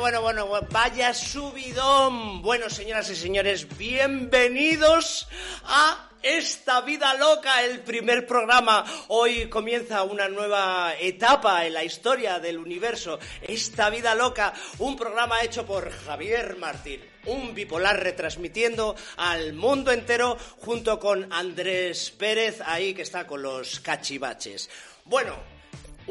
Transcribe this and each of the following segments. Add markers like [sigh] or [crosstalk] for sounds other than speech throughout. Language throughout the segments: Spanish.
Bueno, bueno, bueno, vaya subidón. Bueno, señoras y señores, bienvenidos a esta vida loca, el primer programa. Hoy comienza una nueva etapa en la historia del universo. Esta vida loca, un programa hecho por Javier Martín. Un bipolar retransmitiendo al mundo entero junto con Andrés Pérez, ahí que está con los cachivaches. Bueno,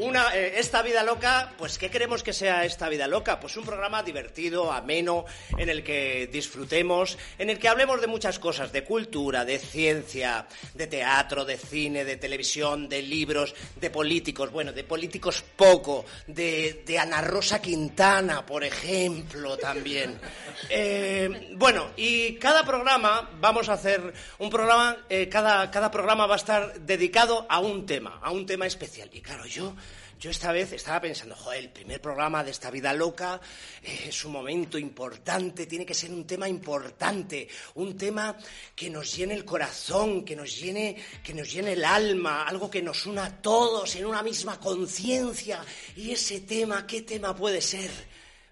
una, eh, esta vida loca, pues ¿qué queremos que sea esta vida loca? Pues un programa divertido, ameno, en el que disfrutemos, en el que hablemos de muchas cosas, de cultura, de ciencia, de teatro, de cine, de televisión, de libros, de políticos, bueno, de políticos poco, de, de Ana Rosa Quintana, por ejemplo, también. [laughs] Eh, bueno, y cada programa vamos a hacer un programa, eh, cada, cada programa va a estar dedicado a un tema, a un tema especial. Y claro, yo yo esta vez estaba pensando, joder, el primer programa de esta vida loca eh, es un momento importante, tiene que ser un tema importante, un tema que nos llene el corazón, que nos llene, que nos llene el alma, algo que nos una a todos en una misma conciencia. Y ese tema, ¿qué tema puede ser?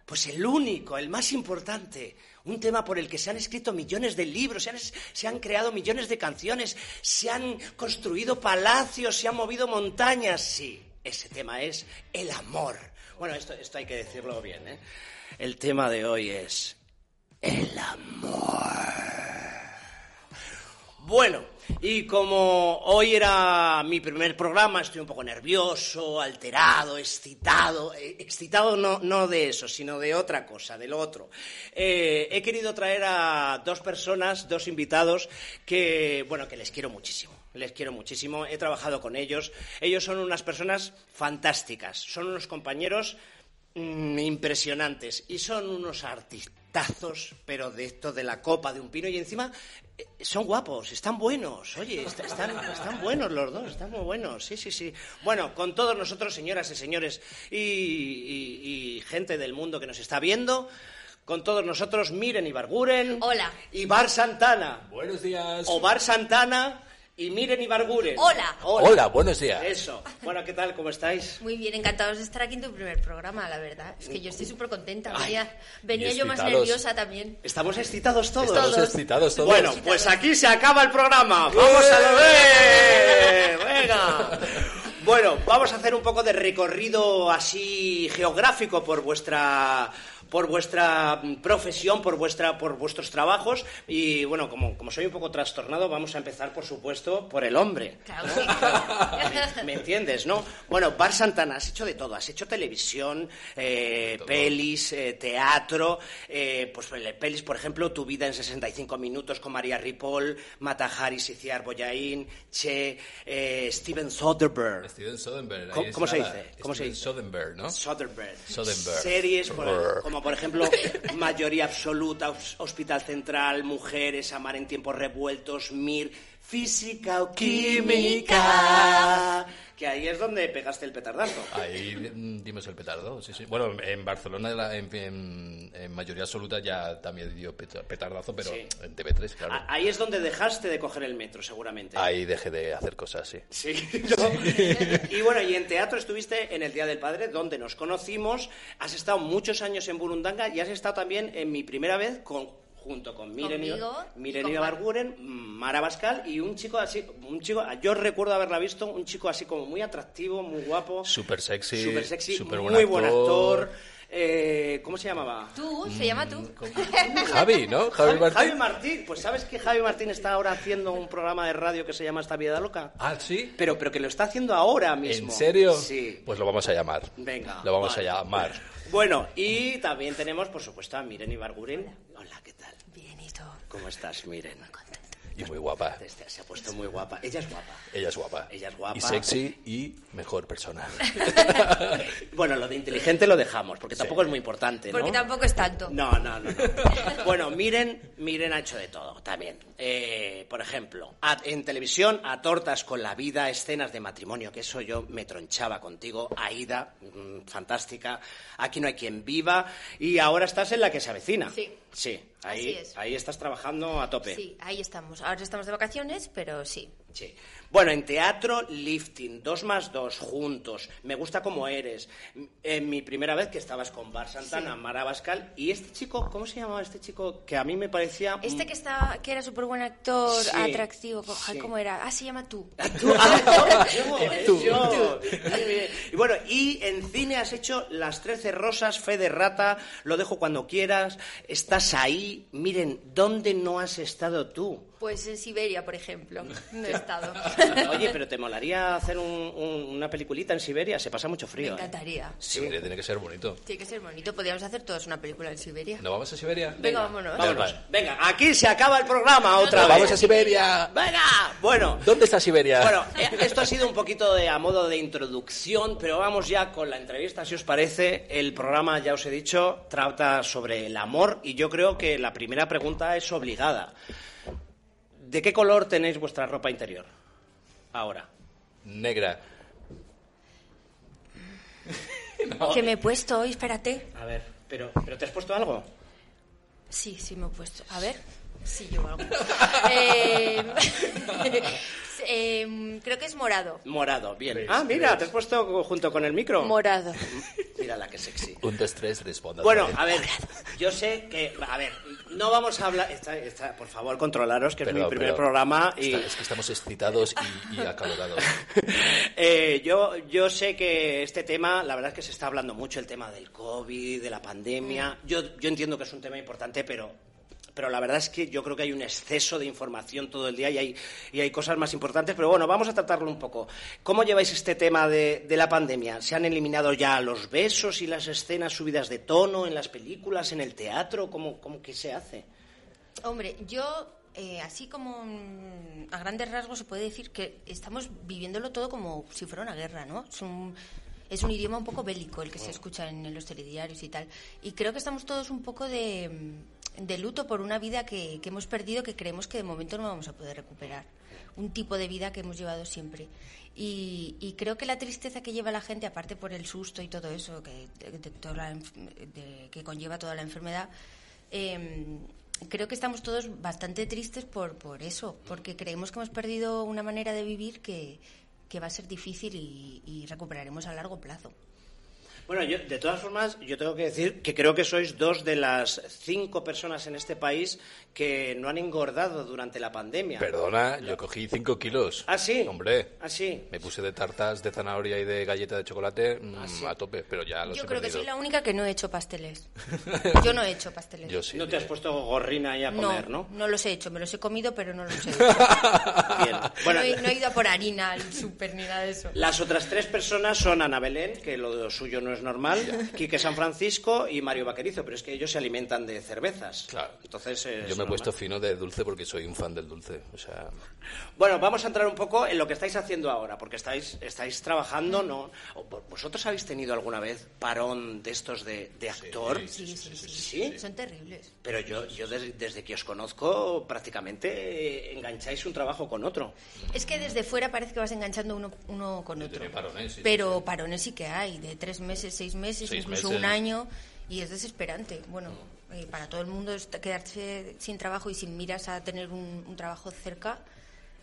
Pues el único, el más importante, un tema por el que se han escrito millones de libros, se han, se han, creado millones de canciones, se han construido palacios, se han movido montañas, sí. Ese tema es el amor. Bueno, esto, esto hay que decirlo bien, ¿eh? El tema de hoy es el amor. Bueno, y como hoy era mi primer programa, estoy un poco nervioso, alterado, excitado. Eh, excitado no, no de eso, sino de otra cosa, del otro. Eh, he querido traer a dos personas, dos invitados, que, bueno, que les quiero muchísimo les quiero muchísimo, he trabajado con ellos. Ellos son unas personas fantásticas, son unos compañeros mm, impresionantes y son unos artistazos, pero de esto de la copa de un pino y encima eh, son guapos, están buenos, oye, están, están buenos los dos, están muy buenos, sí, sí, sí. Bueno, con todos nosotros, señoras y señores, y, y gente del mundo que nos está viendo, con todos nosotros Miren Ibarguren. Hola. Y Bar Santana. Buenos días. O Bar Santana y Miren Ibarguren. Hola. Hola. Hola, buenos días. Eso. Bueno, ¿qué tal? ¿Cómo estáis? Muy bien, encantados de estar aquí en tu primer programa, la verdad. Es que yo estoy súper contenta. Ay, Venía, yo más nerviosa también. ¿Estamos excitados todos? Todos. Estamos excitados todos. Bueno, pues aquí se acaba el programa. Vamos a lo ver. Venga. Bueno, vamos a hacer un poco de recorrido así geográfico por vuestra por vuestra profesión, por vuestra por vuestros trabajos y bueno, como, como soy un poco trastornado, vamos a empezar por supuesto por el hombre. Claro. ¿Me, [laughs] me entiendes, no? Bueno, Bar Santana, has hecho de todo. Has hecho televisión, eh, pelis, eh, teatro. eh, pues eh, pelis, por ejemplo, Tu vida en 65 minutos con María Ripoll, Mata Hari, Siciar Boyain, Che, eh, Steven Soderbergh. Steven Soderbergh. ¿Cómo- cómo se dice? ¿Cómo se Steven dice? Soderbergh, ¿no? Soderbergh. Soderbergh. Series por- Brr. Como por ejemplo Mayoría Absoluta, Hos- Hospital Central, Mujeres, Amar en Tiempos Revueltos, Mir, Física o Química. Que ahí es donde pegaste el petardazo. Ahí mm, dimos el petardo, sí, sí. Bueno, en Barcelona, en, en- en mayoría absoluta, ya también dio peta- petardazo, pero Sí. en TV3, claro. Ahí es donde dejaste de coger el metro, seguramente. Ahí dejé de hacer cosas, sí. Sí, [laughs] ¿no? Y bueno, y en teatro estuviste en el Día del Padre, donde nos conocimos. Has estado muchos años en Burundanga y has estado también en mi primera vez con junto con con Mar. Ibarguren, Mara Bascal y un chico así, un chico, yo recuerdo haberla visto, un chico así como muy atractivo, muy guapo, Súper sexy, súper sexy, muy buen buen actor. Eh, ¿Cómo se llamaba? Tú, se llama tú. Javi, ¿no? Javi Javi, Martín. Javi Martín. Pues sabes que Javi Martín está ahora haciendo un programa de radio que se llama Esta Vida Loca. Ah, ¿sí? Pero, pero que lo está haciendo ahora mismo. ¿En serio? Sí. Pues lo vamos a llamar. Venga. Lo vamos vale. a llamar. Bueno, y también tenemos, por supuesto, a Miren Ibarguren. Hola, ¿qué tal? ¿Cómo estás, Miren? Y muy guapa. Este- Se ha puesto muy guapa. Ella es guapa. Ella es guapa. Ella es guapa. Y sexy y mejor persona. [laughs] Bueno, lo de inteligente lo dejamos, porque tampoco es muy importante, ¿no? Porque tampoco es tanto. No, no, no. no. Bueno, miren, miren ha hecho de todo también. Eh, por ejemplo, a- en televisión, a tortas con la vida, escenas de matrimonio, que eso yo me tronchaba contigo. Aida, mm, fantástica. Aquí no hay quien viva. Y ahora estás en la que se avecina. Sí. Sí, ahí, Así es. ahí estás trabajando a tope. Sí, ahí estamos. Ahora estamos de vacaciones, pero sí. Bueno, en teatro, lifting, dos más dos, juntos, me gusta como eres. En mi primera vez que estabas con Bar Santana, Mara Bascal, y este chico, ¿cómo se llamaba este chico? Que a mí me parecía... Este que estaba, que era súper buen actor, Sí, atractivo, sí. ¿cómo era? Ah, se llama tú. [laughs] Tú, [laughs] ah, yo, eh, yo. Y bueno, y en cine has hecho Las Trece Rosas, Fe de Rata, Lo dejo cuando quieras, estás ahí. Miren, ¿dónde no has estado tú? Pues en Siberia, por ejemplo. No he estado. [laughs] Oye, pero ¿te molaría hacer un- un- una peliculita en Siberia? Se pasa mucho Me frío. ¿eh? encantaría. Siberia tiene que ser bonito. Tiene que ser bonito. Podríamos hacer todos una película en Siberia. ¿No vamos a Siberia? Venga, vámonos. Vámonos. Vale. Venga, aquí se acaba el programa otra vez. ¡Vamos a Siberia! ¡Venga! Bueno, ¿Dónde está Siberia? Bueno, eh, esto ha sido un poquito de a modo de introducción, pero vamos ya con la entrevista, si os parece. El programa, ya os he dicho, trata sobre el amor y yo creo que la primera pregunta es obligada. ¿De qué color tenéis vuestra ropa interior? Ahora. Negra. [laughs] Que me he puesto hoy, espérate. A ver, pero, pero ¿te has puesto algo? Sí, sí me he puesto. A ver. Sí, yo algo. [laughs] Eh, em, creo que es morado. Morado, bien. Ah, mira, te has puesto junto con el micro. Morado. [laughs] Mira la que sexy. Un, dos, tres, responda. Bueno, a ver, yo sé que, a ver, no vamos a hablar, está- está- por favor, controlaros, que es Perdón, mi primer programa y Está- es que estamos excitados y, y acalorados. [laughs] Eh, yo, yo sé que este tema, la verdad es que se está hablando mucho, el tema del COVID, de la pandemia. Yo, yo entiendo que es un tema importante, pero, pero la verdad es que yo creo que hay un exceso de información todo el día y hay, y hay cosas más importantes. Pero bueno, vamos a tratarlo un poco. ¿Cómo lleváis este tema de, de la pandemia? ¿Se han eliminado ya los besos y las escenas subidas de tono en las películas, en el teatro? ¿Cómo, cómo que se hace? Hombre, yo, eh, así como mm, a grandes rasgos se puede decir que estamos viviéndolo todo como si fuera una guerra, ¿no? Es un, es un idioma un poco bélico el que se escucha en, en los telediarios y tal. Y creo que estamos todos un poco de, mm, de luto por una vida que, hemos perdido que creemos que de momento no vamos a poder recuperar. Un tipo de vida que hemos llevado siempre. Y, y creo que la tristeza que lleva la gente, aparte por el susto y todo eso que, conlleva toda la enfermedad, eh, creo que estamos todos bastante tristes por, por eso, porque creemos que hemos perdido una manera de vivir que, va a ser difícil y recuperaremos a largo plazo. Bueno, yo, de todas formas, yo tengo que decir que creo que sois dos de las cinco personas en este país que no han engordado durante la pandemia. Perdona, yo cogí 5 kilos. ¿Ah, sí? Hombre. ¿Ah, sí? Me puse de tartas de zanahoria y de galleta de chocolate mm, Ah, a tope, pero ya los Yo he creo que perdido. soy la única que no he hecho pasteles. [laughs] Yo no he hecho pasteles. Yo sí. No te has puesto gorrina ahí a comer, ¿no? no los he hecho. Me los he comido, pero no los he hecho. [laughs] Bien. Bueno, no, he, no he ido a por harina al súper ni nada de eso. las otras tres personas son Ana Belén, que lo suyo no es normal, Quique San Francisco y Mario Vaquerizo, pero es que ellos se alimentan de cervezas. Claro. Entonces, es Yo me he puesto fino de dulce porque soy un fan del dulce. O sea, Bueno, vamos a entrar un poco en lo que estáis haciendo ahora, porque estáis, estáis trabajando, ¿no? ¿Vosotros habéis tenido alguna vez parón de estos de, de actor? Sí, sí, sí, ¿Sí? Son terribles. Pero yo, yo des- desde, que os conozco prácticamente eh, engancháis un trabajo con otro. Es que desde fuera parece que vas enganchando uno, uno con otro. tiene parones, sí, Pero parones sí que hay, de tres meses, seis meses, Seis incluso meses. un año, y es desesperante. Bueno, eh, para todo el mundo quedarse sin trabajo y sin miras a tener un, un trabajo cerca,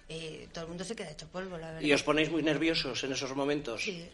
eh, todo el mundo se queda hecho polvo, la verdad. ¿Y os ponéis muy nerviosos en esos momentos? Sí.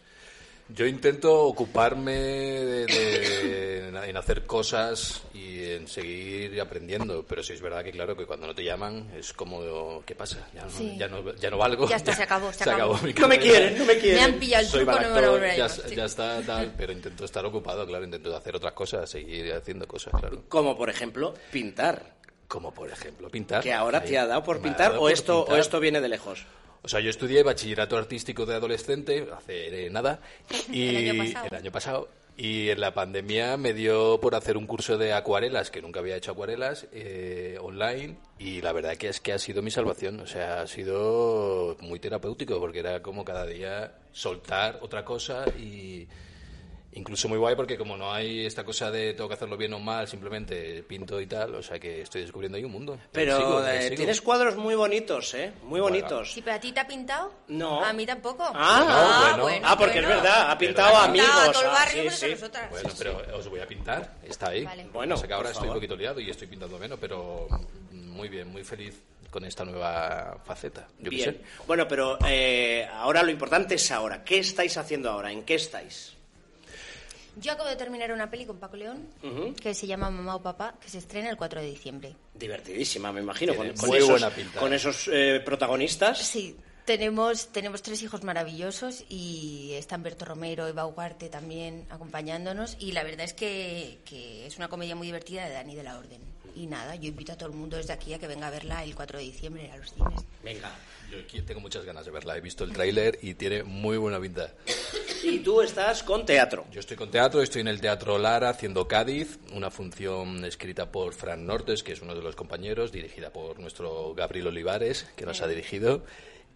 Yo intento ocuparme de, de- en- en hacer cosas y en seguir aprendiendo, pero sí es verdad que claro que cuando no te llaman es como ¿qué pasa? Ya no, Sí. ya no, ya no valgo. Ya está, se acabó, [laughs] se acabó. mi No me quieren, no me Me quieren. han pillado el Soy truco, mal no me ya, llamar, sí. ya está tal, pero intento estar ocupado, claro, intento hacer otras cosas, seguir haciendo cosas, claro. Como por ejemplo pintar. Como por ejemplo pintar. ¿Que ahora Ahí. te ha dado por Me pintar dado o por esto, o pintar. esto viene de lejos? O sea, yo estudié bachillerato artístico de adolescente hace eh, nada y [laughs] El año pasado. el año pasado y en la pandemia me dio por hacer un curso de acuarelas que nunca había hecho acuarelas eh, online y la verdad que es que ha sido mi salvación, o sea, ha sido muy terapéutico porque era como cada día soltar otra cosa y Incluso muy guay porque como no hay esta cosa de tengo que hacerlo bien o mal, simplemente pinto y tal, o sea que estoy descubriendo ahí un mundo. Pero sigo, eh, tienes cuadros muy bonitos, ¿eh? Muy Bueno. bonitos. ¿Sí, pero a ti te ha pintado? No. A mí tampoco. Ah, bueno. ah, porque bueno. es verdad, ha pintado Pero- a Ha pintado amigos. a todo el ah, barrio, sí, eso sí. nosotras. Bueno, pero os voy a pintar, está ahí. Vale. Bueno, O sea que ahora estoy un poquito liado y estoy pintando menos, pero muy bien, muy feliz con esta nueva faceta. Yo qué Bien. sé. Bueno, pero eh, ahora lo importante es ahora. ¿Qué estáis haciendo ahora? ¿En qué estáis? Yo acabo de terminar una peli con Paco León que se llama Mamá o Papá, que se estrena el 4 de diciembre. Divertidísima, me imagino. Con, muy esos, buena pinta. con esos eh, protagonistas. Sí, tenemos, tenemos tres hijos maravillosos y están Berto Romero, Eva Ugarte también acompañándonos y la verdad es que, que es una comedia muy divertida de Dani de la Orden. Y nada, yo invito a todo el mundo desde aquí a que venga a verla el 4 de diciembre a los cines. Venga. Yo aquí tengo muchas ganas de verla. He visto el tráiler y tiene muy buena pinta. Y tú estás con teatro. Yo estoy con teatro, estoy en el Teatro Lara haciendo Cádiz, una función escrita por Fran Nortes, que es uno de los compañeros, dirigida por nuestro Gabriel Olivares, que nos ha dirigido.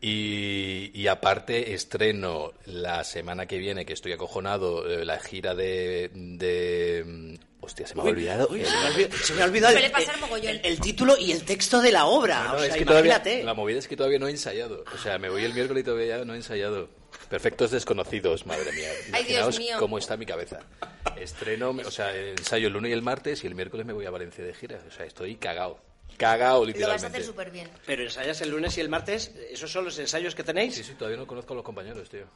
Y, y aparte estreno la semana que viene, que estoy acojonado, eh, la gira de... de mm, hostia, se me ha olvidado. Uy, el- se, me ha olvidado, se me ha olvidado el, título y el texto de la obra. No, no, o sea, es que todavía, imagínate. la movida es que todavía no he ensayado. O sea, me voy el miércoles y todavía no he ensayado. Perfectos desconocidos, madre mía. [laughs] Ay, Dios Imaginaos mío. cómo está mi cabeza. Estreno, o sea, ensayo el lunes y el martes y el miércoles me voy a Valencia de gira. O sea, estoy cagao. Cagao, Lo vas a literalmente. hacer súper bien. Pero ensayas el lunes y el martes. ¿Esos son los ensayos que tenéis? Sí, sí, todavía no conozco a los compañeros, tío.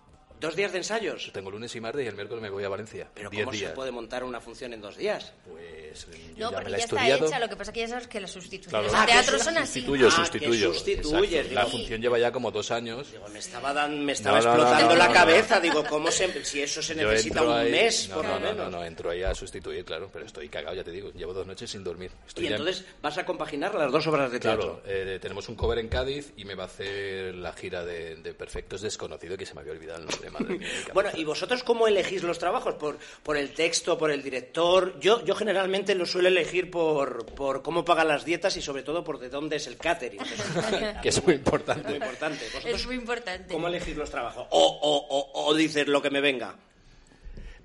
¿Dos días de ensayos? Tengo lunes y martes y el miércoles me voy a Valencia. Pero Diez ¿cómo días. se puede montar una función en dos días? Pues yo No, ya porque me ya la he está estudiado. hecha, lo que pasa es que ya sabes que las sustituciones Claro. en teatro Ah, que son así. Sustituyo, Ah, que sustituyo. sustituyes, Exacto. La digo. función lleva ya como dos años. Digo, me estaba, dan- me estaba No, no, no, explotando no, la no, cabeza. Digo, ¿cómo se, si eso se Yo necesita entro un ahí- mes, no, por no, lo no, menos? No, no, entro ahí a sustituir, claro, pero estoy cagado, ya te digo. Llevo dos noches sin dormir. Estoy Y ya- entonces vas a compaginar las dos obras de teatro. Claro, eh, tenemos un cover en Cádiz y me va a hacer la gira de, de Perfectos Desconocido, que se me había olvidado el nombre, madre mía, mi Bueno. ¿y vosotros cómo elegís los trabajos? ¿Por, por el texto, por el director? Yo, yo generalmente lo suelo elegir por, por cómo pagan las dietas y sobre todo por de dónde es el catering. [laughs] que es muy importante. importante. ¿Vosotros Es muy importante. ¿Cómo elegís los trabajos? O, o, o, o dices lo que me venga.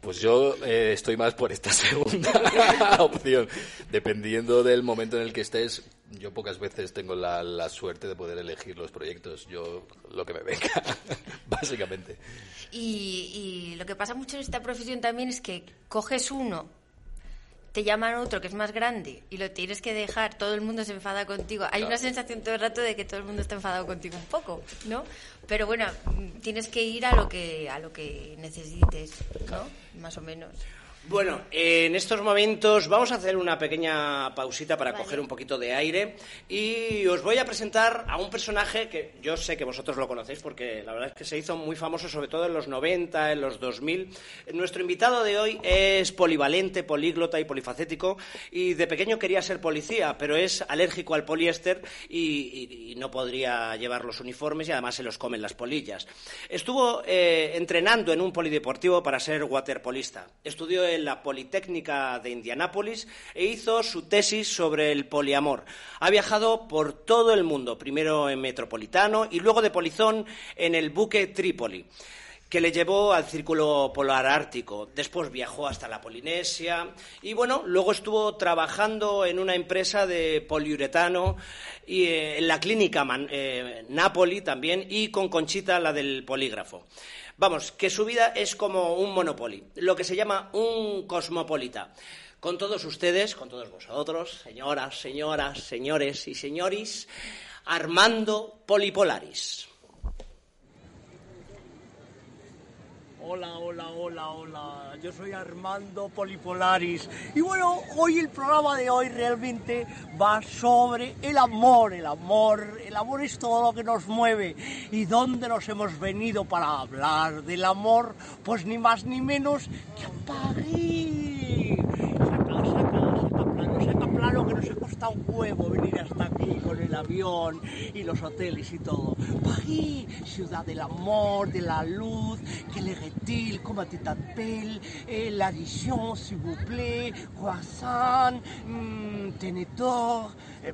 Pues yo eh, estoy más por esta [laughs] segunda [laughs] opción. Dependiendo del momento en el que estés, yo pocas veces tengo la, la suerte de poder elegir los proyectos. Yo lo que me venga, [laughs] básicamente. Y, y lo que pasa mucho en esta profesión también es que coges uno, te llaman otro que es más grande y lo tienes que dejar, todo el mundo se enfada contigo. Hay una sensación todo el rato de que todo el mundo está enfadado contigo un poco, ¿no? Pero bueno, tienes que ir a lo que a lo que necesites, ¿no? Más o menos. Bueno, eh, en estos momentos vamos a hacer una pequeña pausita para Vale. coger un poquito de aire y os voy a presentar a un personaje que yo sé que vosotros lo conocéis porque la verdad es que se hizo muy famoso sobre todo en los 90, en los 2000. Nuestro invitado de hoy es polivalente, políglota y polifacético y de pequeño quería ser policía, pero es alérgico al poliéster y, y- y no podría llevar los uniformes y además se los comen las polillas. Estuvo eh, entrenando en un polideportivo para ser waterpolista. Estudió en la Politécnica de Indianápolis e hizo su tesis sobre el poliamor. Ha viajado por todo el mundo, primero en Metropolitano y luego de Polizón en el buque Trípoli que le llevó al Círculo Polar Ártico. Después viajó hasta la Polinesia y bueno, luego estuvo trabajando en una empresa de poliuretano y eh, en la clínica Man- eh, Napoli también y con Conchita la del polígrafo. Vamos, que su vida es como un monopoly, lo que se llama un cosmopolita. Con todos ustedes, con todos vosotros, señoras, señoras, señores y señoris, Armando Polipolaris. Hola, hola, hola, hola. Yo soy Armando Polipolaris. Y bueno, hoy el programa de hoy realmente va sobre el amor, el amor. El amor es todo lo que nos mueve. ¿Y dónde nos hemos venido para hablar del amor? Pues ni más ni menos que a París. Saca, saca, saca plano, saca costado un huevo venir hasta aquí con el avión y los hoteles y todo. París, ciudad del amor, de la luz, que le retil, comment tu t'appelles, eh, l'addition, s'il vous plaît, croissant, mm, tenedor, eh,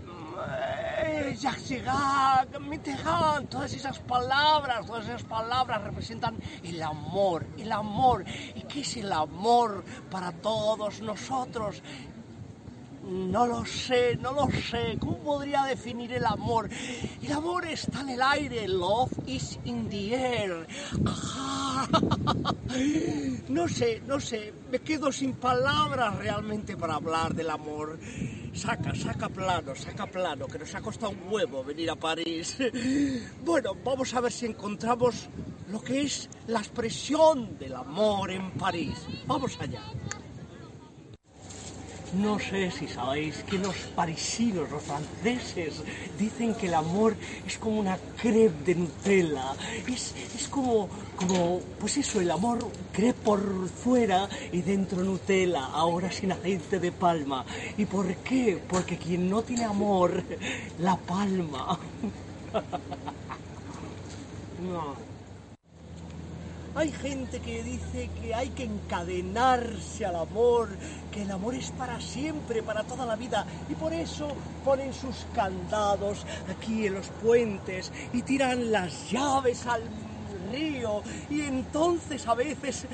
eh, Jacques Chirac, Mitterrand, todas esas palabras, todas esas palabras representan el amor, el amor. ¿Y qué es el amor para todos nosotros? No lo sé, no lo sé. ¿Cómo podría definir el amor? El amor está en el aire. Love is in the air. [laughs] No sé, no sé, me quedo sin palabras realmente para hablar del amor. Saca, saca plano, saca plano, que nos ha costado un huevo venir a París. [laughs] Bueno, vamos a ver si encontramos lo que es la expresión del amor en París. Vamos allá. No sé si sabéis que los parisinos, los franceses, dicen que el amor es como una crepe de Nutella. Es, es como, como, pues eso, el amor crepe por fuera y dentro Nutella, ahora sin aceite de palma. ¿Y por qué? Porque quien no tiene amor, la palma. [laughs] No. Hay gente que dice que hay que encadenarse al amor, que el amor es para siempre, para toda la vida, y por eso ponen sus candados aquí en los puentes y tiran las llaves al río, y entonces a veces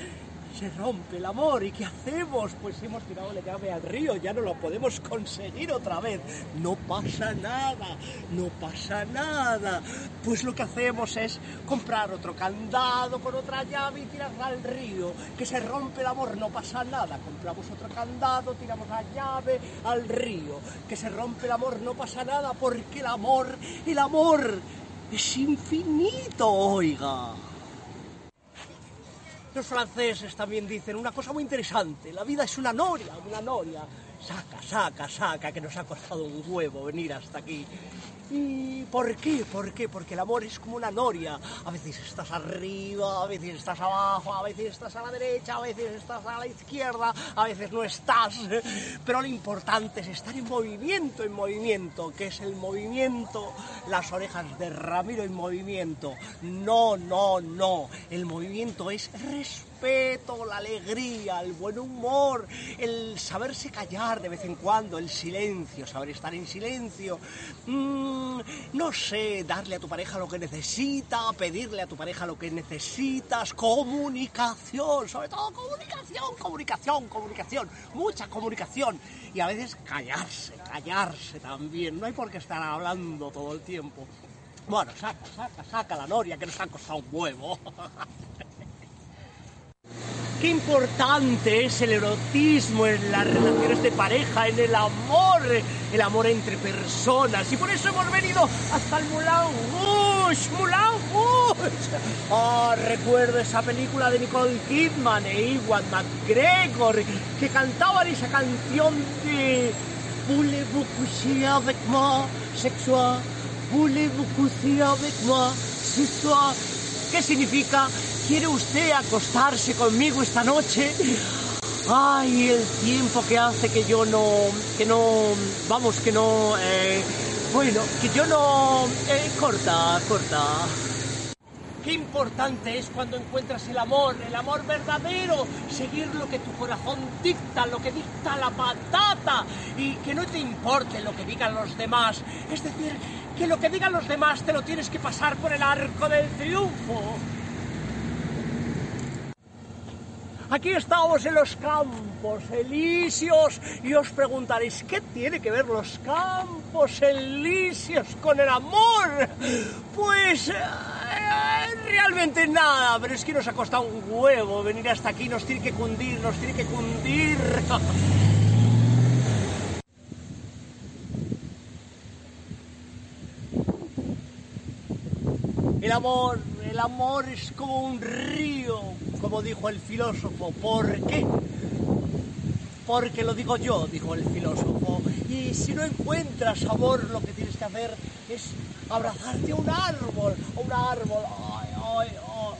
se rompe el amor. ¿Y qué hacemos? Pues hemos tirado la llave al río, ya no lo podemos conseguir otra vez. No pasa nada, no pasa nada. Pues lo que hacemos es comprar otro candado con otra llave y tirarla al río. Que se rompe el amor, no pasa nada. Compramos otro candado, tiramos la llave al río. Que se rompe el amor, no pasa nada, porque el amor, el amor es infinito, oiga. Los franceses también dicen una cosa muy interesante. La vida es una noria, una noria. Saca, saca, saca, que nos ha costado un huevo venir hasta aquí. ¿Y por qué? ¿Por qué? Porque el amor es como una noria. A veces estás arriba, a veces estás abajo, a veces estás a la derecha, a veces estás a la izquierda, a veces no estás. Pero lo importante es estar en movimiento, en movimiento. ¿Qué es el movimiento? Las orejas de Ramiro en movimiento. No, no, no. El movimiento es respeto, la alegría, el buen humor, el saberse callar de vez en cuando, el silencio, saber estar en silencio. Mm, no sé, darle a tu pareja lo que necesita, pedirle a tu pareja lo que necesitas, comunicación, sobre todo comunicación, comunicación, comunicación, mucha comunicación. Y a veces callarse, callarse también. No hay por qué estar hablando todo el tiempo. Bueno, saca, saca, saca la noria que nos ha costado un huevo. [laughs] Qué importante es el erotismo en las relaciones de pareja, en el amor, el amor entre personas. Y por eso hemos venido hasta el Moulin Rouge, Moulin Rouge. Ah, recuerdo esa película de Nicole Kidman e Iwan McGregor que cantaban esa canción de Voulez-vous coucher avec moi soir? Voulez-vous coucher avec moi soir? ¿Qué significa? ¿Quiere usted acostarse conmigo esta noche? Ay, el tiempo que hace que yo no, que no, vamos, que no, eh, bueno, que yo no, eh, corta, corta. Qué importante es cuando encuentras el amor, el amor verdadero, seguir lo que tu corazón dicta, lo que dicta la patata y que no te importe lo que digan los demás. Es decir, que lo que digan los demás te lo tienes que pasar por el arco del triunfo. Aquí estamos en los campos elíseos y os preguntaréis, ¿qué tiene que ver los campos elíseos con el amor? Pues eh, realmente nada, pero es que nos ha costado un huevo venir hasta aquí, nos tiene que cundir, nos tiene que cundir. El amor, el amor es como un río, como dijo el filósofo. ¿Por qué? Porque lo digo yo, dijo el filósofo. Y si no encuentras amor, lo que tienes que hacer es abrazarte a un árbol, a un árbol. Ay, ay, ay,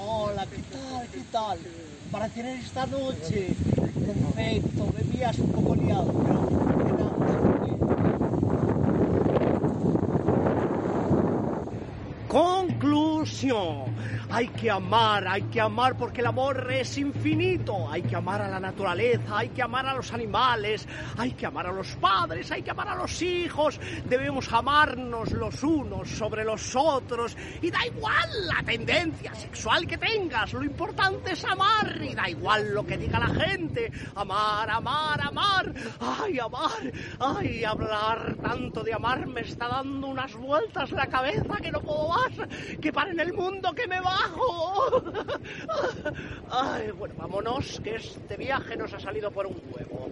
hola, ¿qué tal? ¿Qué tal? Para tener esta noche. Perfecto, me un poco liado, pero quedamos bien. Conclusión. Hay que amar, hay que amar porque el amor es infinito. Hay que amar a la naturaleza, hay que amar a los animales, hay que amar a los padres, hay que amar a los hijos. Debemos amarnos los unos sobre los otros. Y da igual la tendencia sexual que tengas, lo importante es amar. Y da igual lo que diga la gente. Amar, amar, amar. Ay, amar. Ay, hablar tanto de amar me está dando unas vueltas la cabeza que no puedo. Que paren el mundo, que me bajo. Ay, bueno, vámonos, que este viaje nos ha salido por un huevo.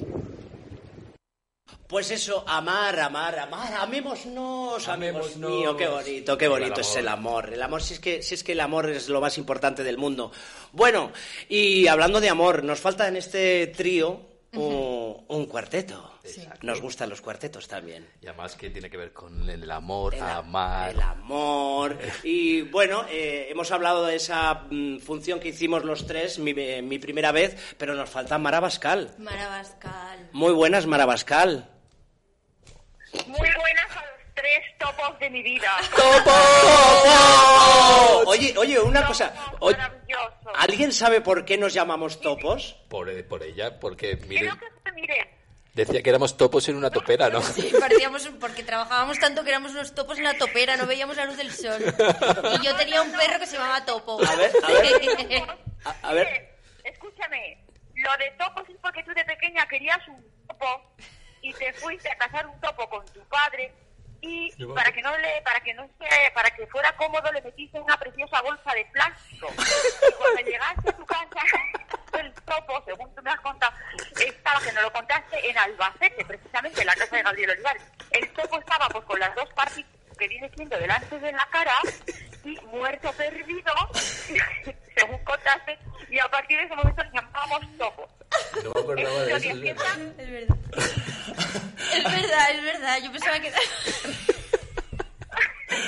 Pues eso, amar, amar, amar, amémonos, Amémonos. mío, qué bonito, qué el bonito es el amor. El amor, si es, que, si es que el amor es lo más importante del mundo. Bueno, y hablando de amor, nos falta en este trío un, un cuarteto. Nos gustan los cuartetos también. Y además que tiene que ver con el amor, El, amar. el amor. Y bueno, eh, hemos hablado de esa mm, función que hicimos los tres, mi, eh, mi primera vez, pero nos falta Mara Bascal. Marabascal. Muy buenas, Mara Bascal. Muy buenas a los tres topos de mi vida. [laughs] Oye, oye, una cosa. Oye, ¿Alguien sabe por qué nos llamamos topos? Por, eh, por ella, porque miren, Quiero que se miren. decía que éramos topos en una topera, ¿no? Sí, parecíamos, porque trabajábamos tanto que éramos unos topos en la topera, no veíamos la luz del sol. Y yo tenía un perro que se llamaba Topo. A ver, a ver. A, a ver. Escúchame, lo de topos es porque tú de pequeña querías un topo y te fuiste a cazar un topo con tu padre y para que no le, para que no se, para que fuera cómodo le metiste una preciosa bolsa de plástico. [laughs] Y cuando llegaste a tu casa, [laughs] el topo, según tú me has contado, estaba, que nos lo contaste, en Albacete, precisamente en la casa de Gabriel Olivares. El topo estaba pues con las dos partes que viene siendo delante de la cara y muerto perdido, [laughs] según contaste, y a partir de ese momento nos llamábamos topo. No me acordaba de Lo eso. que es Es verdad. Es verdad, es verdad. Yo pensaba que... [laughs]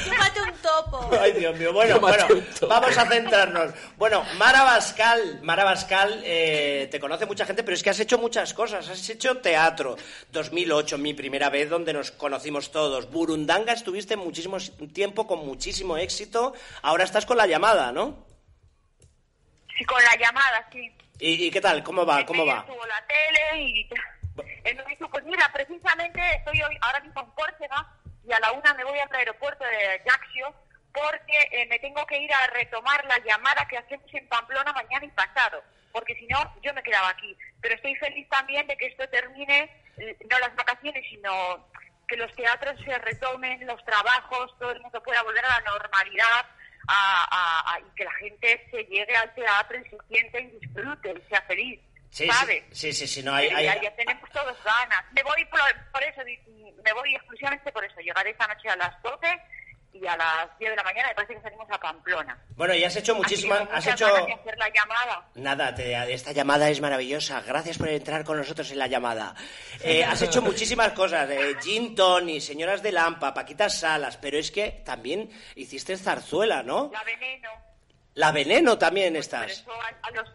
Yo maté un topo. Ay, Dios mío. Bueno, bueno, vamos a centrarnos. Bueno, Mara Bascal, Mara Bascal, eh, te conoce mucha gente, pero es que has hecho muchas cosas. Has hecho teatro. 2008, mi primera vez, donde nos conocimos todos. Burundanga estuviste muchísimo tiempo con muchísimo éxito. Ahora estás con la llamada, ¿no? Sí, con la llamada, sí. ¿Y, y qué tal? ¿Cómo va? ¿Cómo va? estuvo la tele y... Entonces, pues mira, precisamente estoy hoy, ahora mismo en Córcega y a la una me voy al aeropuerto de Ajaccio porque eh, me tengo que ir a retomar la llamada que hacemos en Pamplona mañana y pasado, porque si no, yo me quedaba aquí. Pero estoy feliz también de que esto termine, eh, no las vacaciones, sino que los teatros se retomen, los trabajos, todo el mundo pueda volver a la normalidad a- a- y que la gente se llegue al teatro y se siente y disfrute y sea feliz. Sí, ¿sabes? sí, sí, no hay... hay- Ya, ya tenemos todos ganas. Me voy por, por eso, me voy exclusivamente por eso. Llegaré esta noche a las 12 y a las 10 de la mañana me parece que salimos a Pamplona. Bueno, y has hecho muchísimas... Has hecho... hacer la llamada. Nada, te- esta llamada es maravillosa. Gracias por entrar con nosotros en la llamada. Eh, has hecho muchísimas cosas. Eh, Gin Tony, Señoras de Lampa, Paquita Salas, pero es que también hiciste zarzuela, ¿no? La veneno. La Veneno también Por estás. eso a, a los...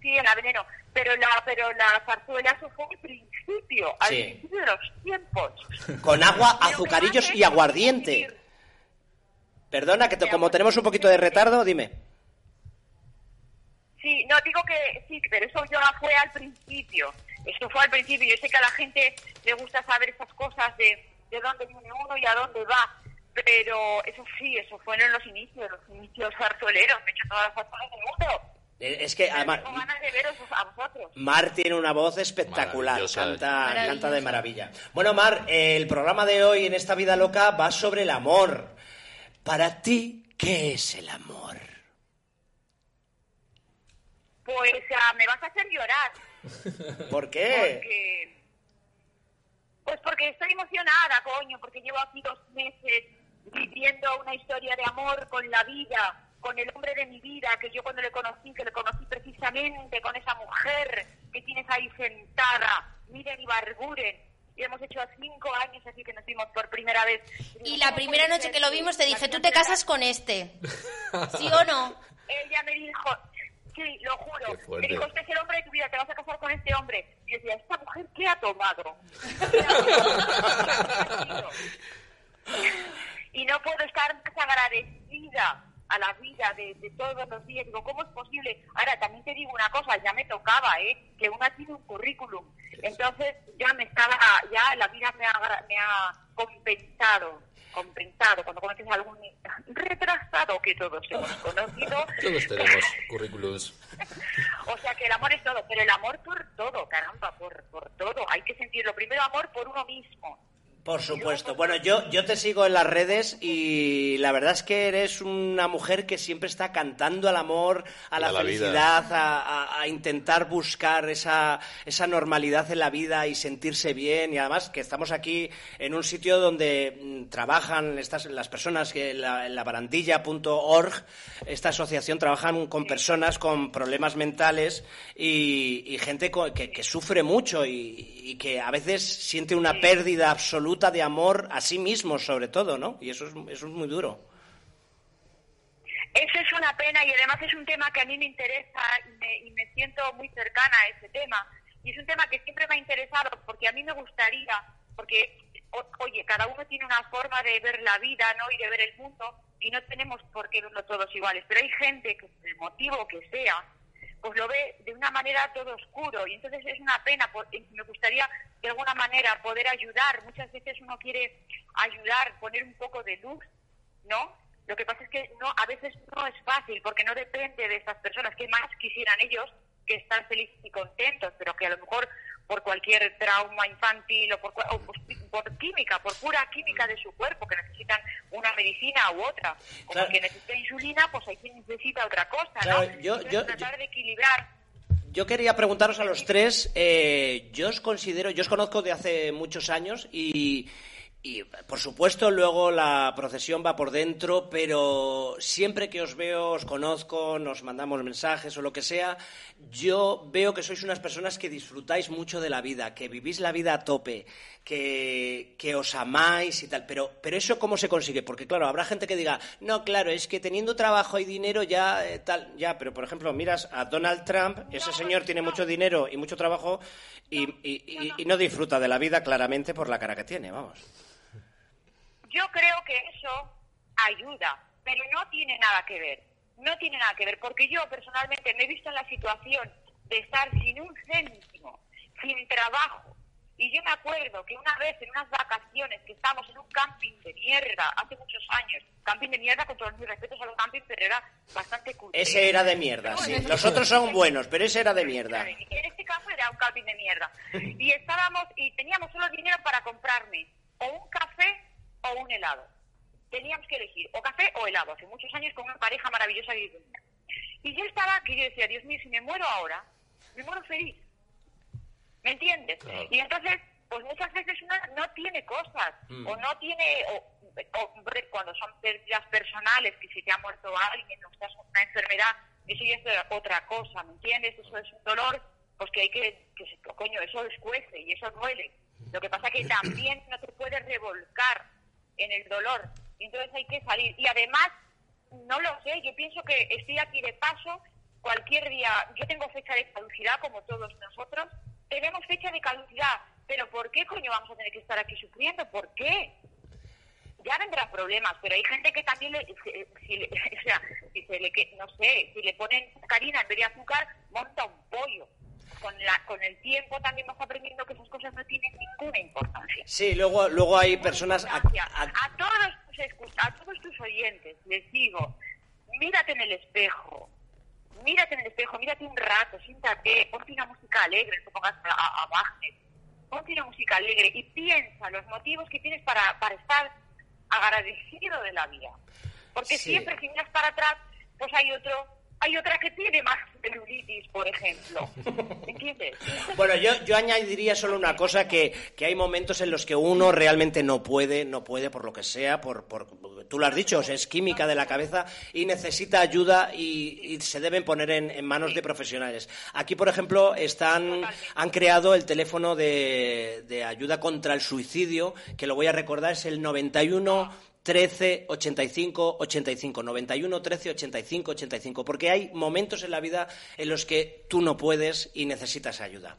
Sí, la veneno. Pero la, pero la zarzuela eso fue al principio, al Sí. principio de los tiempos. [laughs] Con agua, azucarillos y aguardiente. Perdona, que te- como tenemos un poquito de retardo, dime. Sí, no digo que sí, pero eso ya fue al principio. Eso fue al principio. Yo sé que a la gente le gusta saber esas cosas de, de dónde viene uno y a dónde va. Pero eso sí, eso fueron los inicios, los inicios zarzueleros. Me he hecho todas las zarzuelas del mundo. Eh, Es que además, Tengo ganas de veros a vosotros. Mar tiene una voz espectacular, canta, canta de maravilla. Bueno, Mar, el programa de hoy en esta vida loca va sobre el amor. Para ti, ¿qué es el amor? Pues ah, me vas a hacer llorar. [laughs] ¿Por qué? Porque, pues porque estoy emocionada, coño, porque llevo aquí dos meses viviendo una historia de amor con la vida, con el hombre de mi vida, que yo cuando le conocí, que le conocí precisamente con esa mujer que tienes ahí sentada, miren y barburen. Y hemos hecho cinco años así que nos vimos por primera vez. Y la primera noche que lo vimos te dije, tú te casas con este. ¿Sí o no? [laughs] Ella me dijo, sí, lo juro. Me dijo, este es el hombre de tu vida, te vas a casar con este hombre. Y yo decía, ¿esta mujer qué ha tomado? ¿Qué ha tomado? y no puedo estar más agradecida a la vida de, de todos los días. Digo, ¿cómo es posible? Ahora, también te digo una cosa, ya me tocaba, ¿eh? Que una tiene un currículum. Entonces, ya me estaba, ya la vida me ha, me ha compensado, compensado. Cuando conoces a algún retrasado que todos hemos [laughs] conocido. Todos tenemos currículums. [laughs] O sea que el amor es todo, pero el amor por todo, caramba, por, por todo. Hay que sentirlo. Primero amor por uno mismo. Por supuesto. Bueno, yo, yo te sigo en las redes y la verdad es que eres una mujer que siempre está cantando al amor, a la, a la vida. felicidad, a, a- a intentar buscar esa, esa normalidad en la vida y sentirse bien. Y además que estamos aquí en un sitio donde mm, trabajan estas, las personas que en la, en la barandilla.org, esta asociación, trabajan con personas con problemas mentales y, y gente co- que, que sufre mucho y, y que a veces siente una pérdida absoluta de amor a sí mismo, sobre todo, ¿no? Y eso es, eso es muy duro. Eso es una pena y además es un tema que a mí me interesa y me, y me siento muy cercana a ese tema. Y es un tema que siempre me ha interesado porque a mí me gustaría, porque, o- oye, cada uno tiene una forma de ver la vida ¿no? y de ver el mundo y no tenemos por qué verlo todos iguales. Pero hay gente que, por el motivo que sea, pues lo ve de una manera todo oscuro y entonces es una pena, me gustaría de alguna manera poder ayudar. Muchas veces uno quiere ayudar, poner un poco de luz, ¿no? Lo que pasa es que no, a veces no es fácil porque no depende de estas personas que más quisieran ellos que estar felices y contentos, pero que a lo mejor por cualquier trauma infantil o por, o por, por química, por pura química de su cuerpo, que necesitan una medicina u otra, como Claro. el que necesita insulina, pues hay quien necesita otra cosa, Claro, ¿no? yo- Entonces, yo- tratar de equilibrar Yo quería preguntaros a los tres, eh, yo os considero, yo os conozco de hace muchos años y, y, por supuesto luego la procesión va por dentro, pero siempre que os veo, os conozco, nos mandamos mensajes o lo que sea, yo veo que sois unas personas que disfrutáis mucho de la vida, que vivís la vida a tope, que, os amáis y tal, pero, pero eso cómo se consigue, porque claro, habrá gente que diga, no, claro, es que teniendo trabajo y dinero ya eh, tal, ya, pero por ejemplo, miras a Donald Trump, ese señor tiene mucho dinero y mucho trabajo y, y- y- y no disfruta de la vida claramente por la cara que tiene, vamos. Yo creo que eso ayuda, pero no tiene nada que ver. No tiene nada que ver, porque yo personalmente me he visto en la situación de estar sin un céntimo, sin trabajo. Y yo me acuerdo que una vez en unas vacaciones que estábamos en un camping de mierda, hace muchos años, camping de mierda con todos mis respetos a los campings, pero era bastante cutre. Ese era de mierda, sí. Los otros son buenos, pero ese era de mierda. En este caso era un camping de mierda. Y estábamos, y teníamos solo dinero para comprarme o un café o un helado. Teníamos que elegir o café o helado. Hace muchos años con una pareja maravillosa que. Y yo estaba, que yo decía, Dios mío, si me muero ahora, me muero feliz. ¿Me entiendes? Y entonces, pues muchas veces uno no tiene cosas, o no tiene, o, o, cuando son pérdidas personales, que si te ha muerto alguien, o estás con una enfermedad, eso ya es otra cosa, ¿me entiendes? Eso es un dolor, pues que hay que, que coño, eso escuece y eso duele. Lo que pasa que también no te puedes revolcar en el dolor, entonces hay que salir. Y además, no lo sé, yo pienso que estoy aquí de paso, cualquier día, yo tengo fecha de caducidad como todos nosotros, tenemos fecha de caducidad, pero ¿por qué coño vamos a tener que estar aquí sufriendo? ¿Por qué? Ya vendrán problemas, pero hay gente que también, le, se- si le- [laughs] o sea, si se le, no sé, si le ponen sacarina en vez de azúcar, monta un pollo. Con, la, con el tiempo también vas aprendiendo que esas cosas no tienen ninguna importancia. Sí, luego, luego hay personas... a- a- A todos tus a todos tus oyentes les digo, mírate en el espejo, mírate en el espejo, mírate un rato, siéntate, ponte una música alegre, no pongas a, a, a Wagner, ponte una música alegre y piensa los motivos que tienes para, para estar agradecido de la vida. Porque Sí. siempre si miras para atrás, pues hay otro, hay otra que tiene más celulitis, por ejemplo. ¿Entiendes? [laughs] Bueno, yo, yo añadiría solo una cosa, que, que hay momentos en los que uno realmente no puede, no puede por lo que sea, por, por tú lo has dicho, o sea, es química de la cabeza y necesita ayuda y, y se deben poner en, en manos de profesionales. Aquí, por ejemplo, están, han creado el teléfono de, de ayuda contra el suicidio, que lo voy a recordar, es el 91 13 85 85 91 13 85 85 porque hay momentos en la vida en los que tú no puedes y necesitas ayuda.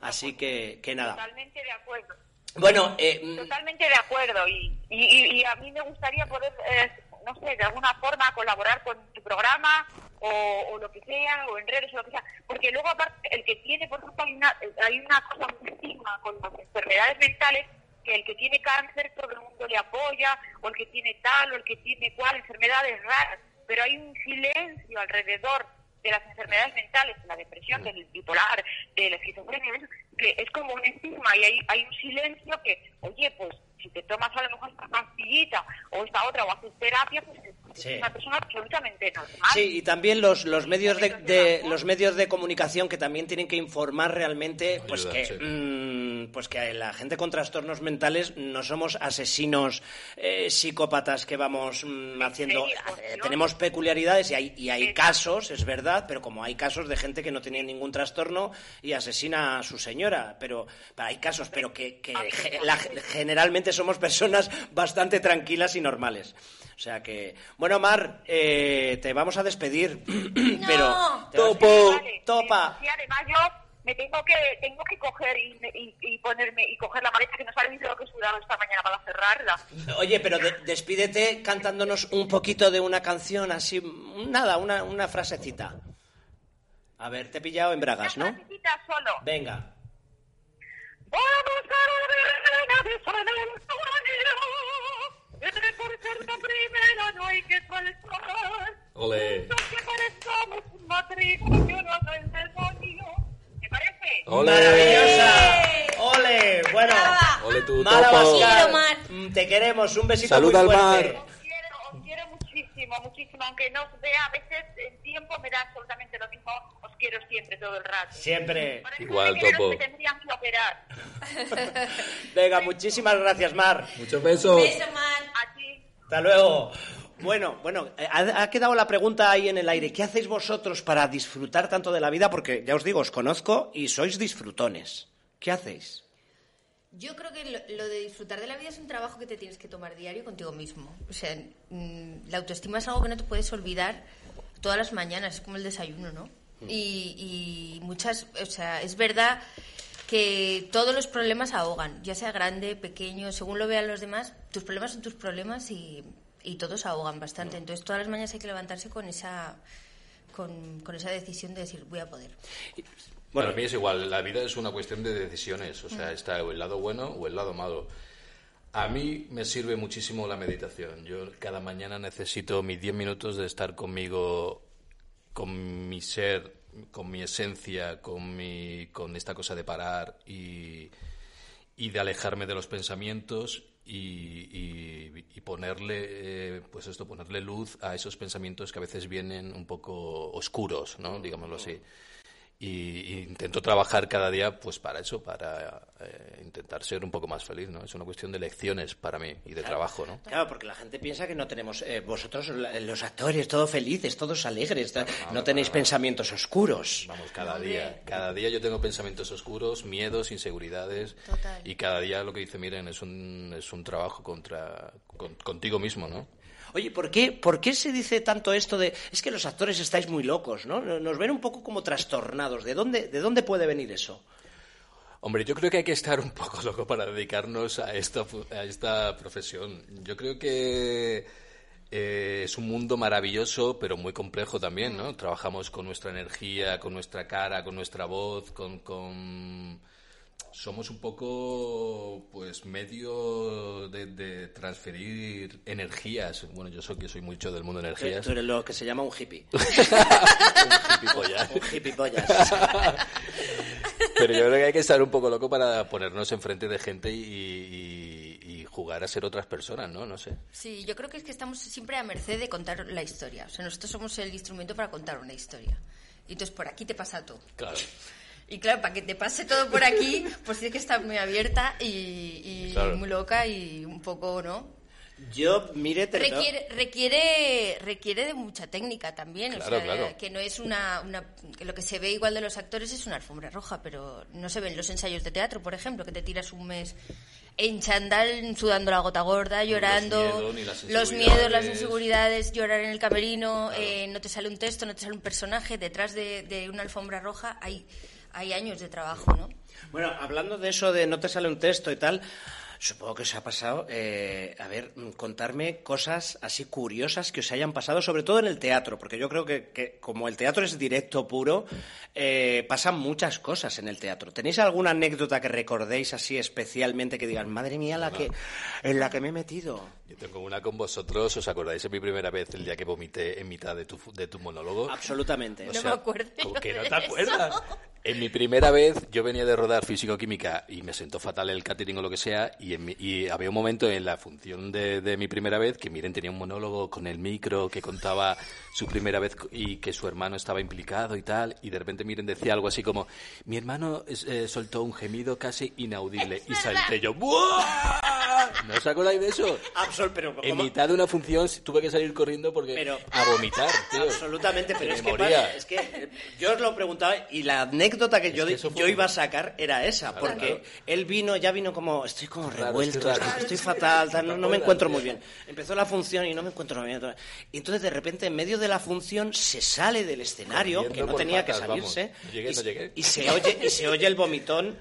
Así que, que nada. Totalmente de acuerdo. bueno eh, mm, Totalmente de acuerdo. Y, y, y- y a mí me gustaría poder, eh, no sé, de alguna forma colaborar con tu programa o, o lo que sea, o en redes o lo que sea, porque luego aparte el que tiene, por ejemplo, hay una, hay una cosa muy estigma con las enfermedades mentales que el que tiene cáncer todo el mundo le apoya, o el que tiene tal, o el que tiene cual, enfermedades raras, pero hay un silencio alrededor de las enfermedades mentales, de la depresión, del bipolar, de la esquizofrenia, que es como un estigma y hay, hay un silencio que, oye, pues si te tomas a lo mejor esta pastillita o esta otra o haces terapia, pues es Sí. una persona absolutamente normal. Sí, y también los, los medios de, de- los medios de comunicación que también tienen que informar realmente pues Ayuda, que sí. mm, pues que la gente con trastornos mentales no somos asesinos eh, psicópatas que vamos mm, haciendo eh, tenemos peculiaridades y hay y hay casos, es verdad, pero como hay casos de gente que no tiene ningún trastorno y asesina a su señora, pero, pero hay casos, pero que, que ge- la- generalmente somos personas bastante tranquilas y normales. O sea que, bueno, Mar, eh, te vamos a despedir, [clears throat] pero te vas- Topo. Vale, Topa. Y además yo me tengo que tengo que coger y, y- y ponerme y coger la maleta que no sabéis lo que he sudado esta mañana para cerrarla. Oye, pero de- despídete cantándonos un poquito de una canción así, nada, una, una frasecita. A ver, te he pillado en bragas, Una ¿no? frasecita solo. Venga. Vamos a la verbena de Primera no hay que faltar. Ole. Que parezcamos un matrimonio, no del demonio. ¿Te parece? Ole. ¡Maravillosa! ¡Ole! Bueno. Ole tú, Mara topo. Mm, te queremos, un besito Salud muy al fuerte. mar. Os quiero, os quiero muchísimo, muchísimo. Aunque no os vea, a veces el tiempo me da absolutamente lo mismo. Os quiero siempre, todo el rato. Siempre. Por eso Igual, me topo. Me tendrían que operar. [laughs] Venga, muchísimas gracias, Mar. Muchos besos. Beso, man. A ti. Hasta luego. Bueno, bueno, eh, ha, ha quedado la pregunta ahí en el aire. ¿Qué hacéis vosotros para disfrutar tanto de la vida? Porque ya os digo, os conozco y sois disfrutones. ¿Qué hacéis? Yo creo que lo, lo de disfrutar de la vida es un trabajo que te tienes que tomar diario contigo mismo. O sea, mm, la autoestima es algo que no te puedes olvidar todas las mañanas, es como el desayuno, ¿no? Y, y muchas, o sea, es verdad que todos los problemas ahogan, ya sea grande, pequeño, según lo vean los demás, tus problemas son tus problemas y, y todos ahogan bastante. Entonces, todas las mañanas hay que levantarse con esa, con, con esa decisión de decir, voy a poder. Bueno, Para mí es igual, la vida es una cuestión de decisiones, o sea, está o el lado bueno o el lado malo. A mí me sirve muchísimo la meditación. Yo cada mañana necesito mis 10 minutos de estar conmigo, con mi ser, con mi esencia, con, mi, con esta cosa de parar y, y de alejarme de los pensamientos y, y- y ponerle, eh, pues esto, ponerle luz a esos pensamientos que a veces vienen un poco oscuros, ¿no? Digámoslo así. Y, intento trabajar cada día, pues para eso, para eh, intentar ser un poco más feliz, ¿no? Es una cuestión de lecciones para mí y de trabajo, ¿no? Claro, porque la gente piensa que no tenemos, eh, vosotros la- los actores, todos felices, todos alegres, no, tenéis pensamientos oscuros. Vamos, cada día. Cada día yo tengo pensamientos oscuros, miedos, inseguridades. Total. Y cada día lo que dice Miren es un, es un trabajo contra, con- contigo mismo, ¿no? Oye, ¿por qué, ¿por qué se dice tanto esto de... Es que los actores estáis muy locos, ¿no? Nos ven un poco como trastornados. ¿De dónde, de dónde puede venir eso? Hombre, yo creo que hay que estar un poco loco para dedicarnos a esta, a esta profesión. Yo creo que eh, es un mundo maravilloso, pero muy complejo también, ¿no? Trabajamos con nuestra energía, con nuestra cara, con nuestra voz, con... con... Somos un poco, pues, medio de, de transferir energías. Bueno, yo soy que soy mucho del mundo de energías. Tú eres lo que se llama un hippie. [laughs] un gilipollas. un hippie pollas. Pero yo creo que hay que estar un poco loco para ponernos enfrente de gente y, y- y jugar a ser otras personas, ¿no? No sé. Sí, yo creo que es que estamos siempre a merced de contar la historia. O sea, nosotros somos el instrumento para contar una historia. Y entonces por aquí te pasa todo. Claro. Y claro, para que te pase todo por aquí, [laughs] pues tienes que estar muy abierta y, y Claro. muy loca y un poco, ¿no? Yo, mire, te Requiere, requiere, requiere de mucha técnica también. Claro, o sea, claro. que no es una, una- que Lo que se ve igual de los actores es una alfombra roja, pero no se ven los ensayos de teatro, por ejemplo, que te tiras un mes en chandal, sudando la gota gorda, llorando. los miedos, las inseguridades. inseguridades, llorar en el camerino, eh, no te sale un texto, no te sale un personaje. Detrás de, de una alfombra roja hay, hay años de trabajo, ¿no? Bueno, hablando de eso de no te sale un texto y tal, supongo que os ha pasado, eh, a ver, contarme cosas así curiosas que os hayan pasado, sobre todo en el teatro, porque yo creo que, que como el teatro es directo puro, eh, pasan muchas cosas en el teatro. ¿Tenéis alguna anécdota que recordéis así especialmente que digan, madre mía, la que, en la que me he metido? Yo tengo una con vosotros. ¿Os acordáis de mi primera vez el día que vomité en mitad de tu, de tu monólogo? Absolutamente. No me acuerdo ¿Cómo yo que no te eso. acuerdas? En mi primera vez, yo venía de rodar físico-química y me sentó fatal el catering o lo que sea. Y, en mi- y había un momento en la función de, de mi primera vez que Miren tenía un monólogo con el micro que contaba su primera vez y que su hermano estaba implicado y tal. Y de repente Miren decía algo así como: Mi hermano eh, soltó un gemido casi inaudible. Y salté yo: ¡Buah! ¿No os acordáis de eso? Absol- pero En ¿cómo? mitad de una función tuve que salir corriendo porque Pero- a vomitar, tío. Absolutamente, pero es que, pasa- es que eh, yo os lo preguntaba y la anécdota que, yo, que yo un- iba a sacar era esa, Claro, porque claro. él vino, ya vino como, estoy como Claro, revuelto, estoy estoy, fatal, tal, no, no me encuentro muy bien. Empezó la función y no me encuentro muy bien. Y entonces de repente en medio de la función se sale del escenario, Corriendo que no tenía patas, que salirse, llegué, y, no llegué. y se oye, y se oye el vomitón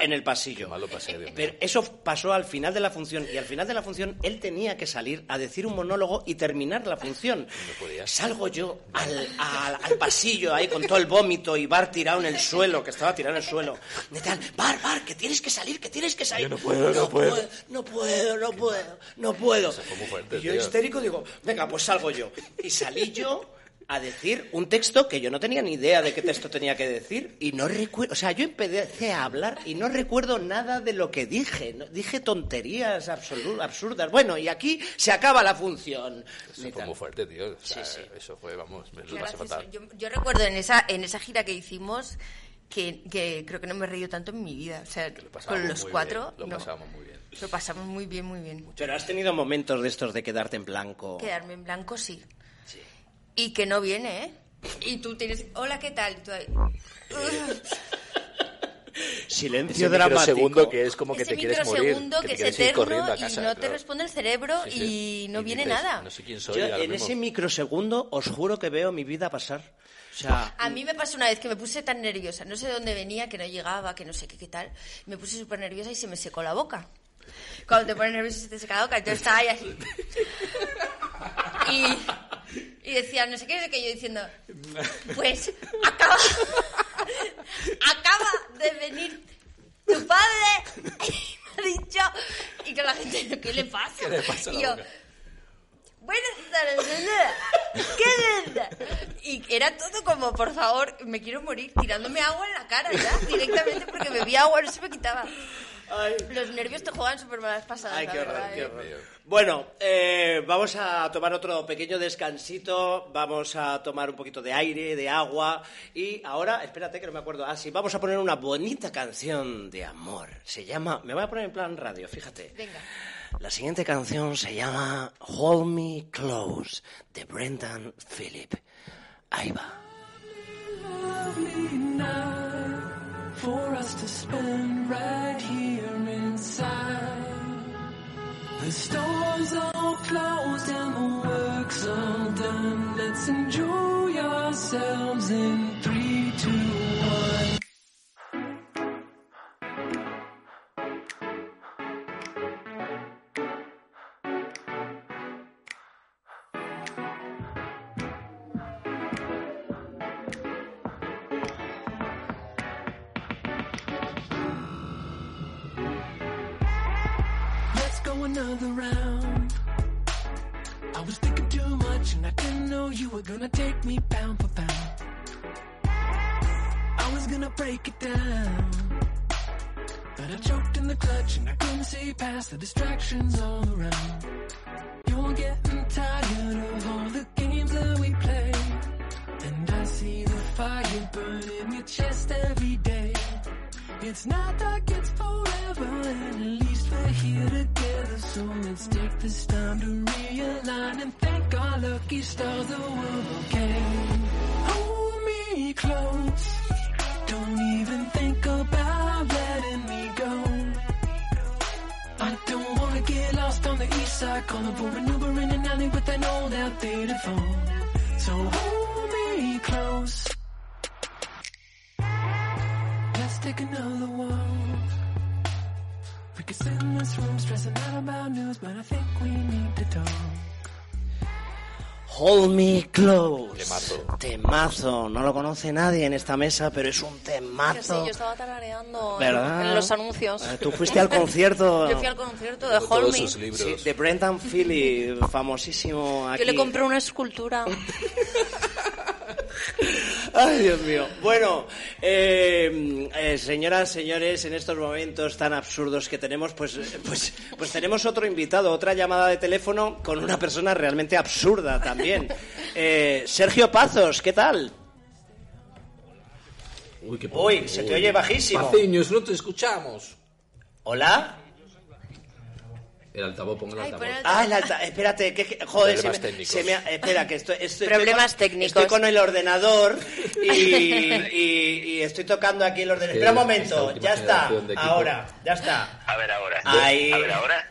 en el pasillo. Qué mal lo pasé, mío. Pero eso pasó al final de la función y al final de la función él tenía que salir a decir un monólogo y terminar la función. podía. Salgo yo al, al- al pasillo ahí con todo el vómito y Bar tirado en el suelo, que estaba tirado en el suelo. De tal, Bar, Bar, que tienes que salir, que tienes que salir. Yo no puedo, no puedo. No puedo, no puedo, no puedo. fue muy fuerte, y yo tío. histérico digo, venga, pues salgo yo. Y salí yo a decir un texto que yo no tenía ni idea de qué texto tenía que decir y no recuerdo, o sea, yo empecé a hablar y no recuerdo nada de lo que dije, no- dije tonterías absurdas. Bueno, y aquí se acaba la función. Eso fue muy fuerte, tío. O sea, Sí, sí. Eso fue, vamos, me lo fatal. Yo, yo recuerdo en esa, en esa gira que hicimos que, que creo que no me he reído tanto en mi vida. O sea, Lo con los cuatro. bien, Lo no. pasábamos muy bien. Lo pasamos muy bien, muy bien. Pero has tenido momentos de estos de quedarte en blanco. Quedarme en blanco, sí. Y que no viene, ¿eh? Y tú tienes, hola, ¿qué tal? Y tú ahí, [laughs] Silencio Ese dramático. microsegundo que es como que ese te quieres morir. microsegundo que que, te es quieres ir eterno corriendo a y casa, no te claro. responde el cerebro Sí, sí. y no viene dices, nada. No sé quién soy. Yo en mismo. ese microsegundo os juro que veo mi vida pasar. O sea, A mí me pasó una vez que me puse tan nerviosa, no sé de dónde venía, que no llegaba, que no sé qué, qué tal. Me puse súper nerviosa y se me secó la boca. Cuando te pones nervioso se te seca la boca, entonces estaba ahí así. [laughs] Y, y decía, no sé qué, no sé qué, yo diciendo, pues acaba, acaba de venir tu padre y me ha dicho, y que la gente, ¿qué le pasa? ¿Qué le pasa a la y yo, boca? Buenas tardes. ¿Qué? Y era todo como, por favor, me quiero morir, tirándome agua en la cara ya, directamente porque bebía agua, no se me quitaba. Ay, Los nervios te juegan súper malas pasadas, Ay, qué horror, verdad, qué ¿eh? horror. Bueno, eh, vamos a tomar otro pequeño descansito, vamos a tomar un poquito de aire, de agua y ahora, espérate que no me acuerdo, ah, sí, vamos a poner una bonita canción de amor. Se llama, me voy a poner en plan radio, fíjate. Venga. La siguiente canción se llama Hold Me Close de Brendan Phillip. Ahí va. For us to spend right here inside. The stores all closed and the work's all done. Let's enjoy ourselves in three, two, one. Another round. I was thinking too much and I didn't know you were gonna take me pound for pound. I was gonna break it down. But I choked in the clutch and I couldn't see past the distractions all around. You're getting tired of all the games that we play. And I see the fire burn in your chest every day. It's not like it's forever, and at least we're here together. So let's take this time to realign and thank our lucky stars that we're okay. Hold me close, don't even think about letting me go. I don't wanna get lost on the east side, calling for an Uber in an alley with an old outdated phone. So hold me close. Let's take another walk. In this room stressing out about news, but I think we need to talk. Hold Me Close. Temazo. Temazo. No lo conoce nadie en esta mesa, pero es un Que sí, temazo. yo estaba tarareando en- ¿Verdad? en los anuncios. Eh, Tú fuiste al concierto. [laughs] Yo fui al concierto de Hold Me. sus libros. Sí, de Brendan Philly, famosísimo aquí. Yo le compré una escultura. [laughs] Ay, Dios mío. Bueno, eh, eh, señoras, señores, en estos momentos tan absurdos que tenemos, pues, pues, pues tenemos otro invitado, otra llamada de teléfono con una persona realmente absurda también. Eh, Sergio Pazos, ¿qué tal? Uy, qué Uy, se te oye bajísimo. Paciños, no te escuchamos. ¿Hola? El altavoz, pon el altavoz. Ah, el alta- espérate, que, que- joder, se Problemas me, técnicos. se me ha- espera, que estoy, estoy- Problemas con, técnicos. Estoy con el ordenador [laughs] y, y- y estoy tocando aquí el ordenador. Espera un esta momento, última ya está, generación de equipo. ahora, ya está. A ver ahora. Ahí. A ver ahora.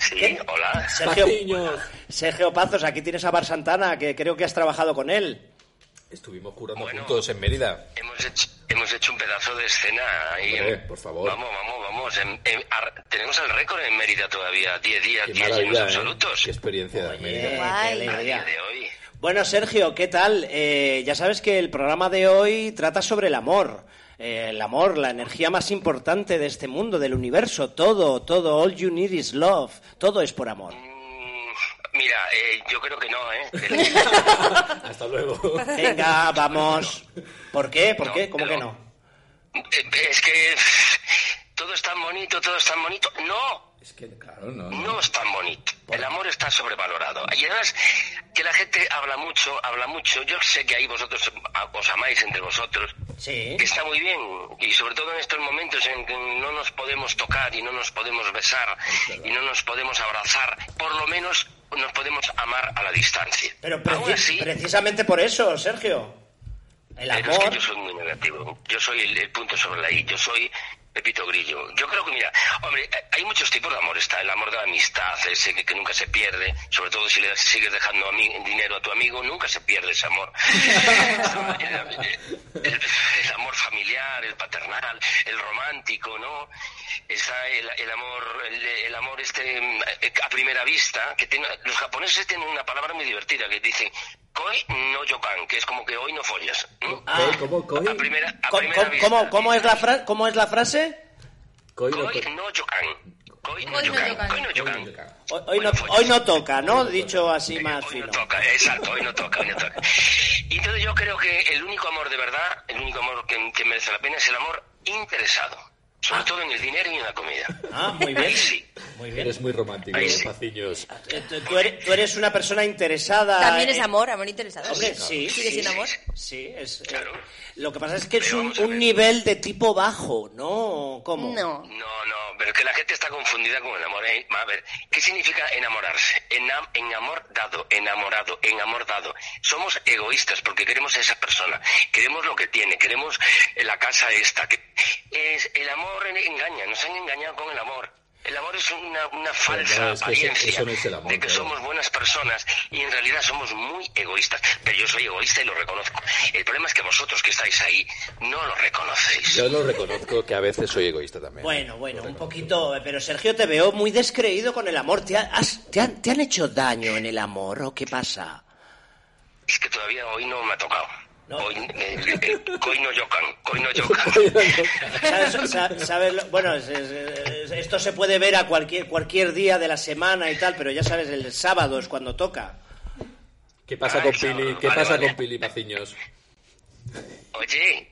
Sí, ¿Qué? hola. Sergio. Sergio Pazos, aquí tienes a Bar Santana, que creo que has trabajado con él. Estuvimos curando Bueno. juntos en Mérida. Hemos hecho, hemos hecho un pedazo de escena ahí. Hombre, en- por favor. Vamos, vamos, vamos. En- en- ar- tenemos el récord en Mérida todavía. 10 días, Qué 10 llenos ¿eh? absolutos. Qué experiencia. Oye, Mérida. qué alegría. de hoy. Bueno, Sergio, ¿qué tal? Eh, ya sabes que el programa de hoy trata sobre el amor. Eh, el amor, la energía más importante de este mundo, del universo. Todo, todo. All you need is love. Todo es por amor. Mm, Mira, eh, yo creo que no, ¿eh? [laughs] Hasta luego. Venga, vamos. ¿Por qué? ¿Por No, qué? ¿Cómo que no? Eh, Es que [laughs] todo es tan bonito, todo es tan bonito. No, Es que, claro, no. no es tan bonito. El amor está sobrevalorado. Y además, que la gente habla mucho, habla mucho. Yo sé que ahí vosotros os amáis entre vosotros. Sí. Que está muy bien. Y sobre todo en estos momentos en que no nos podemos tocar y no nos podemos besar y no nos podemos abrazar, por lo menos nos podemos amar a la distancia. Pero Aún preci- así, precisamente por eso, Sergio. El pero es que amor. yo soy muy negativo. Yo soy el, el punto sobre la I. Yo soy Pepito Grillo. Yo creo que, mira, hombre, eh, hay muchos tipos de amor. Está el amor de la amistad, ese que, que nunca se pierde. Sobre todo si le sigues dejando a mí, dinero a tu amigo, nunca se pierde ese amor. [laughs] el, el- el amor familiar, el paternal, el romántico, ¿no? Está el, el amor, el, el amor este mm, eh, a primera vista, que tiene, los japoneses tienen una palabra muy divertida que dicen koi no yokan, que es como que hoy no follas. Ah. ¿Cómo, cómo, A primera, a ¿Cómo, primera vista. cómo- cómo es la fra- ¿Cómo es la frase? Koi no Koi no yokan. Koi no Koi. Koi Koi yokan. Hoy, hoy no, hoy no toca, ¿no? Dicho así más Hoy fino. no toca, exacto, hoy no toca, hoy no toca. Y entonces yo creo que el único amor de verdad, el único amor que, que merece la pena es el amor interesado. Sobre todo en el dinero y en la comida. Ah, muy bien. Ahí sí. Muy bien. Eres muy romántico, Ahí sí. Paciños. Eh, tú- Tú eres, tú eres una persona interesada. También es amor, amor interesado. Hombre, sí. Sigue sí, amor. Sí, es. eh, Claro. lo que pasa es que es un, un nivel de tipo bajo, ¿no? ¿Cómo? No. No, no, pero es que la gente está confundida con el amor. ¿eh? A ver, ¿qué significa enamorarse? Enam enamor dado, enamorado, enamor dado. Somos egoístas porque queremos a esa persona, queremos lo que tiene, queremos la casa esta. El amor en- engaña, nos han engañado con el amor. El amor es una, una falsa no, es que eso- apariencia eso no es el amor, de que claro. somos buenas personas y en realidad somos muy egoístas. Pero yo soy egoísta y lo reconozco. El problema es que vosotros que estáis ahí no lo reconocéis. Yo lo reconozco que a veces soy egoísta también. Bueno, bueno, un poquito. Pero Sergio, te veo muy descreído con el amor. ¿Te, ha- has- te han, ¿Te han hecho daño en el amor o qué pasa? Es que todavía hoy no me ha tocado. No. Hoy, eh, eh, hoy no yocan, hoy no yocan. ¿Sabes, [laughs] sa- sabes lo- bueno, es- es- es- esto se puede ver a cualquier, cualquier día de la semana y tal, pero ya sabes, el sábado es cuando toca. ¿Qué pasa Ah, con Pili? ¿Qué vale, pasa vale. con Pili Paciños? Oye,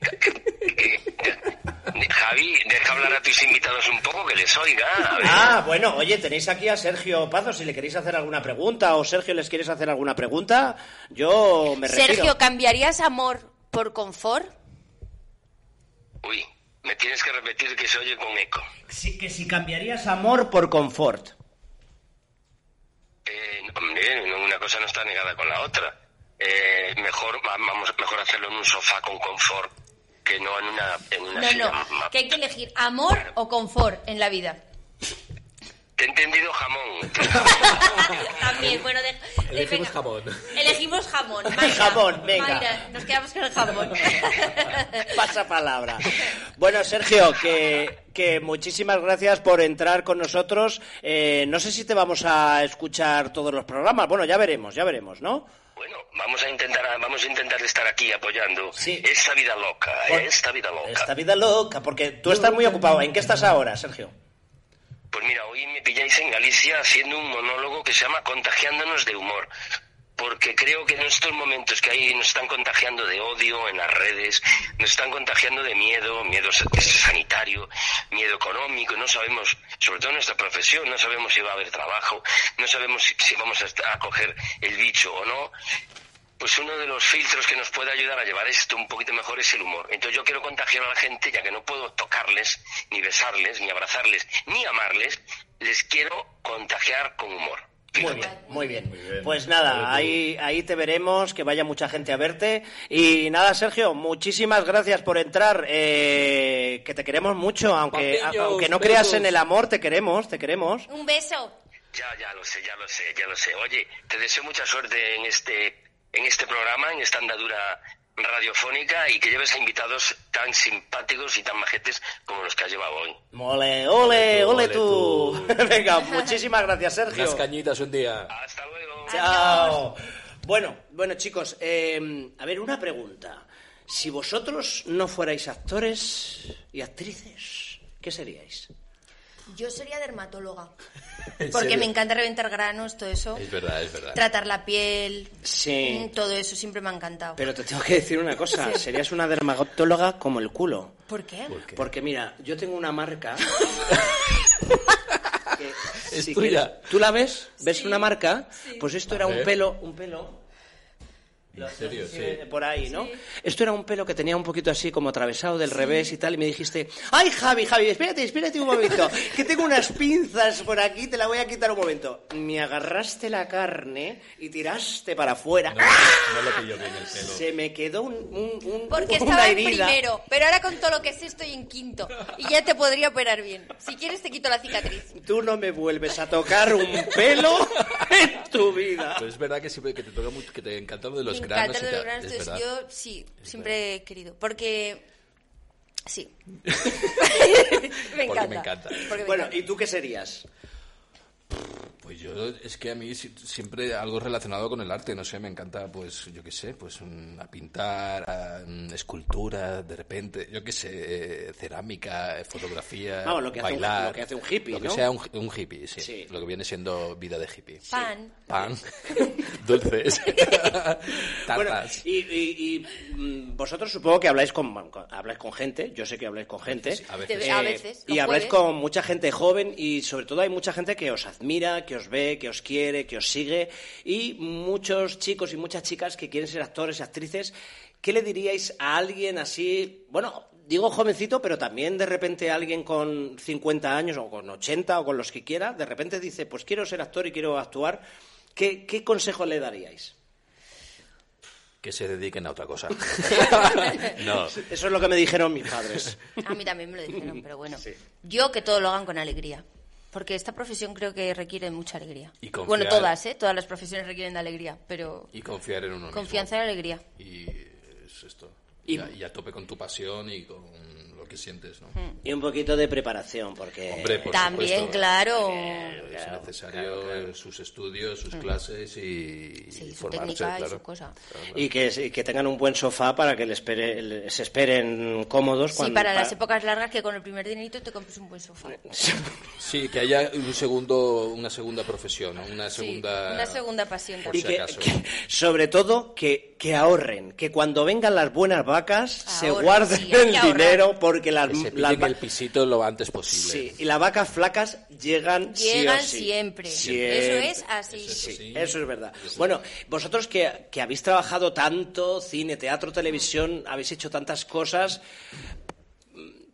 Javi, deja hablar a tus invitados un poco, que les oiga. a ver. Ah, bueno, oye, tenéis aquí a Sergio Pazo, si le queréis hacer alguna pregunta o Sergio les quieres hacer alguna pregunta, yo me retiro. Sergio, ¿cambiarías amor por confort? Uy, me tienes que repetir que se oye con eco. Sí, que si cambiarías amor por confort. Eh, hombre, una cosa no está negada con la otra. Eh, mejor va- vamos mejor hacerlo en un sofá con confort que no en una en una No, silla no, que hay que elegir amor o confort en la vida. Te he entendido jamón. [laughs] [laughs] También, bueno, de- de- Elegimos venga. jamón. Elegimos jamón. [laughs] Mayra. Jamón, venga. Mayra, nos quedamos con el jamón. Pasa palabra. Bueno, Sergio, que, que muchísimas gracias por entrar con nosotros. Eh, no sé si te vamos a escuchar todos los programas. Bueno, ya veremos, ya veremos, ¿no? Bueno, vamos a intentar, vamos a intentar estar aquí apoyando Sí. esta vida loca, Por- esta vida loca. Esta vida loca, porque tú estás muy ocupado. ¿En qué estás ahora, Sergio? Pues mira, hoy me pilláis en Galicia haciendo un monólogo que se llama Contagiándonos de humor. Porque creo que en estos momentos que ahí nos están contagiando de odio en las redes, nos están contagiando de miedo, miedo sa- sanitario, miedo económico, no sabemos, sobre todo en nuestra profesión, no sabemos si va a haber trabajo, no sabemos si, vamos a coger el bicho o no. Pues uno de los filtros que nos puede ayudar a llevar esto un poquito mejor es el humor. Entonces yo quiero contagiar a la gente, ya que no puedo tocarles, ni besarles, ni abrazarles, ni amarles, les quiero contagiar con humor. Muy bien, muy bien. Pues nada, ahí, ahí te veremos, que vaya mucha gente a verte. Y nada, Sergio, muchísimas gracias por entrar. eh, que te queremos mucho, aunque, Papillos, aunque no creas besos. en el amor, te queremos, te queremos. Un beso. Ya, ya lo sé, ya lo sé, ya lo sé. Oye, te deseo mucha suerte en este, en este programa, en esta andadura radiofónica y que lleves a invitados tan simpáticos y tan majetes como los que has llevado hoy. Ole, ole, ole Ole tú. [laughs] Venga, muchísimas gracias, Sergio. Unas cañitas un día. Hasta luego. Chao. Bueno, bueno, chicos, eh, a ver, una pregunta. Si vosotros no fuerais actores y actrices, ¿qué seríais? Yo sería dermatóloga. [laughs] ¿En Porque serio? me encanta reventar granos, todo eso. Es verdad, es verdad. Tratar la piel. Sí. mm, Todo eso siempre me ha encantado. Pero te tengo que decir una cosa, [laughs] serías una dermatóloga como el culo. ¿Por qué? Porque mira, yo tengo una marca. [laughs] que, Es si tuya. quieres- ¿Tú la ves? ¿Ves una marca? Pues esto era un pelo, un pelo. En serio, sí. Por ahí, ¿no? Esto era un pelo que tenía un poquito así como atravesado del revés y tal, y me dijiste, ay Javi, Javi, espérate, espérate un momento, que tengo unas pinzas por aquí, te la voy a quitar un momento. Me agarraste la carne y tiraste para afuera. No, no lo pillo bien el pelo. Se me quedó un, un- un- Porque una estaba en herida. primero, pero ahora con todo lo que sé estoy en quinto. Y ya te podría operar bien. Si quieres te quito la cicatriz. Tú no me vuelves a tocar un pelo en tu vida. Pero es verdad que siempre que te toca mucho, que te encanta lo de los me granos. encanta y lo de los granos, entonces yo sí, siempre he querido. Porque. Sí. [laughs] [laughs] me Porque encanta. me encanta. Porque me Bueno, encanta. ¿y tú qué serías? Pues yo, es que a mí si- siempre algo relacionado con el arte, no sé, me encanta, pues, yo qué sé, pues a pintar, a, mm, escultura, de repente, yo qué sé, eh, cerámica, eh, fotografía, Vamos, lo que hace un- bailar. lo que hace un hippie, Lo que ¿no? sea un, un hippie, sí, Sí. Lo que viene siendo vida de hippie. Pan. Pan, [laughs] dulces, [laughs] Bueno, tartas. y, y- y, mm, vosotros supongo que habláis con, con- habláis con gente, yo sé que habláis con gente. Sí, a veces. A veces, Y habláis con mucha gente joven y sobre todo hay mucha gente que os admira, que os ve, que os quiere, que os sigue y muchos chicos y muchas chicas que quieren ser actores y actrices. ¿Qué le diríais a alguien así, bueno, digo jovencito, pero también de repente alguien con 50 años o con 80 o con los que quiera, de repente dice, pues quiero ser actor y quiero actuar? ¿Qué, qué consejo le daríais? Que se dediquen a otra cosa. [laughs] no, Eso es lo que me dijeron mis padres. A mí también me lo dijeron, pero bueno. Yo que todo lo hagan con alegría. Porque esta profesión creo que requiere mucha alegría. Y confiar. bueno, todas, ¿eh? Todas las profesiones requieren de alegría, pero y confiar en uno mismo. confianza y alegría. Y es esto. Y- Y, a, y a tope con tu pasión y con lo que sientes, ¿no? Y un poquito de preparación, porque... Hombre, por También, supuesto. claro. Es necesario sus estudios, sus clases y, Sí, y su formarse, técnica y claro. su cosa. Y que, y que tengan un buen sofá para que les espere- se esperen cómodos. Sí, cuando- para las épocas largas que con el primer dinerito te compres un buen sofá. [laughs] Sí, que haya un segundo, una segunda profesión, ¿no? una Sí, segunda... una segunda pasión Por Y si que, acaso. que- sobre todo, que, que ahorren. Que cuando vengan las buenas vacas, se Ahorren, guarden sí, el que ahorrar. Porque las, Que se las pillen va- el pisito lo antes posible. Sí, y las vacas flacas llegan, sí o Llegan sí. siempre. Siempre. Eso es así. Sí, sí. eso es verdad. Bueno, vosotros que, que habéis trabajado tanto, cine, teatro, televisión, habéis hecho tantas cosas,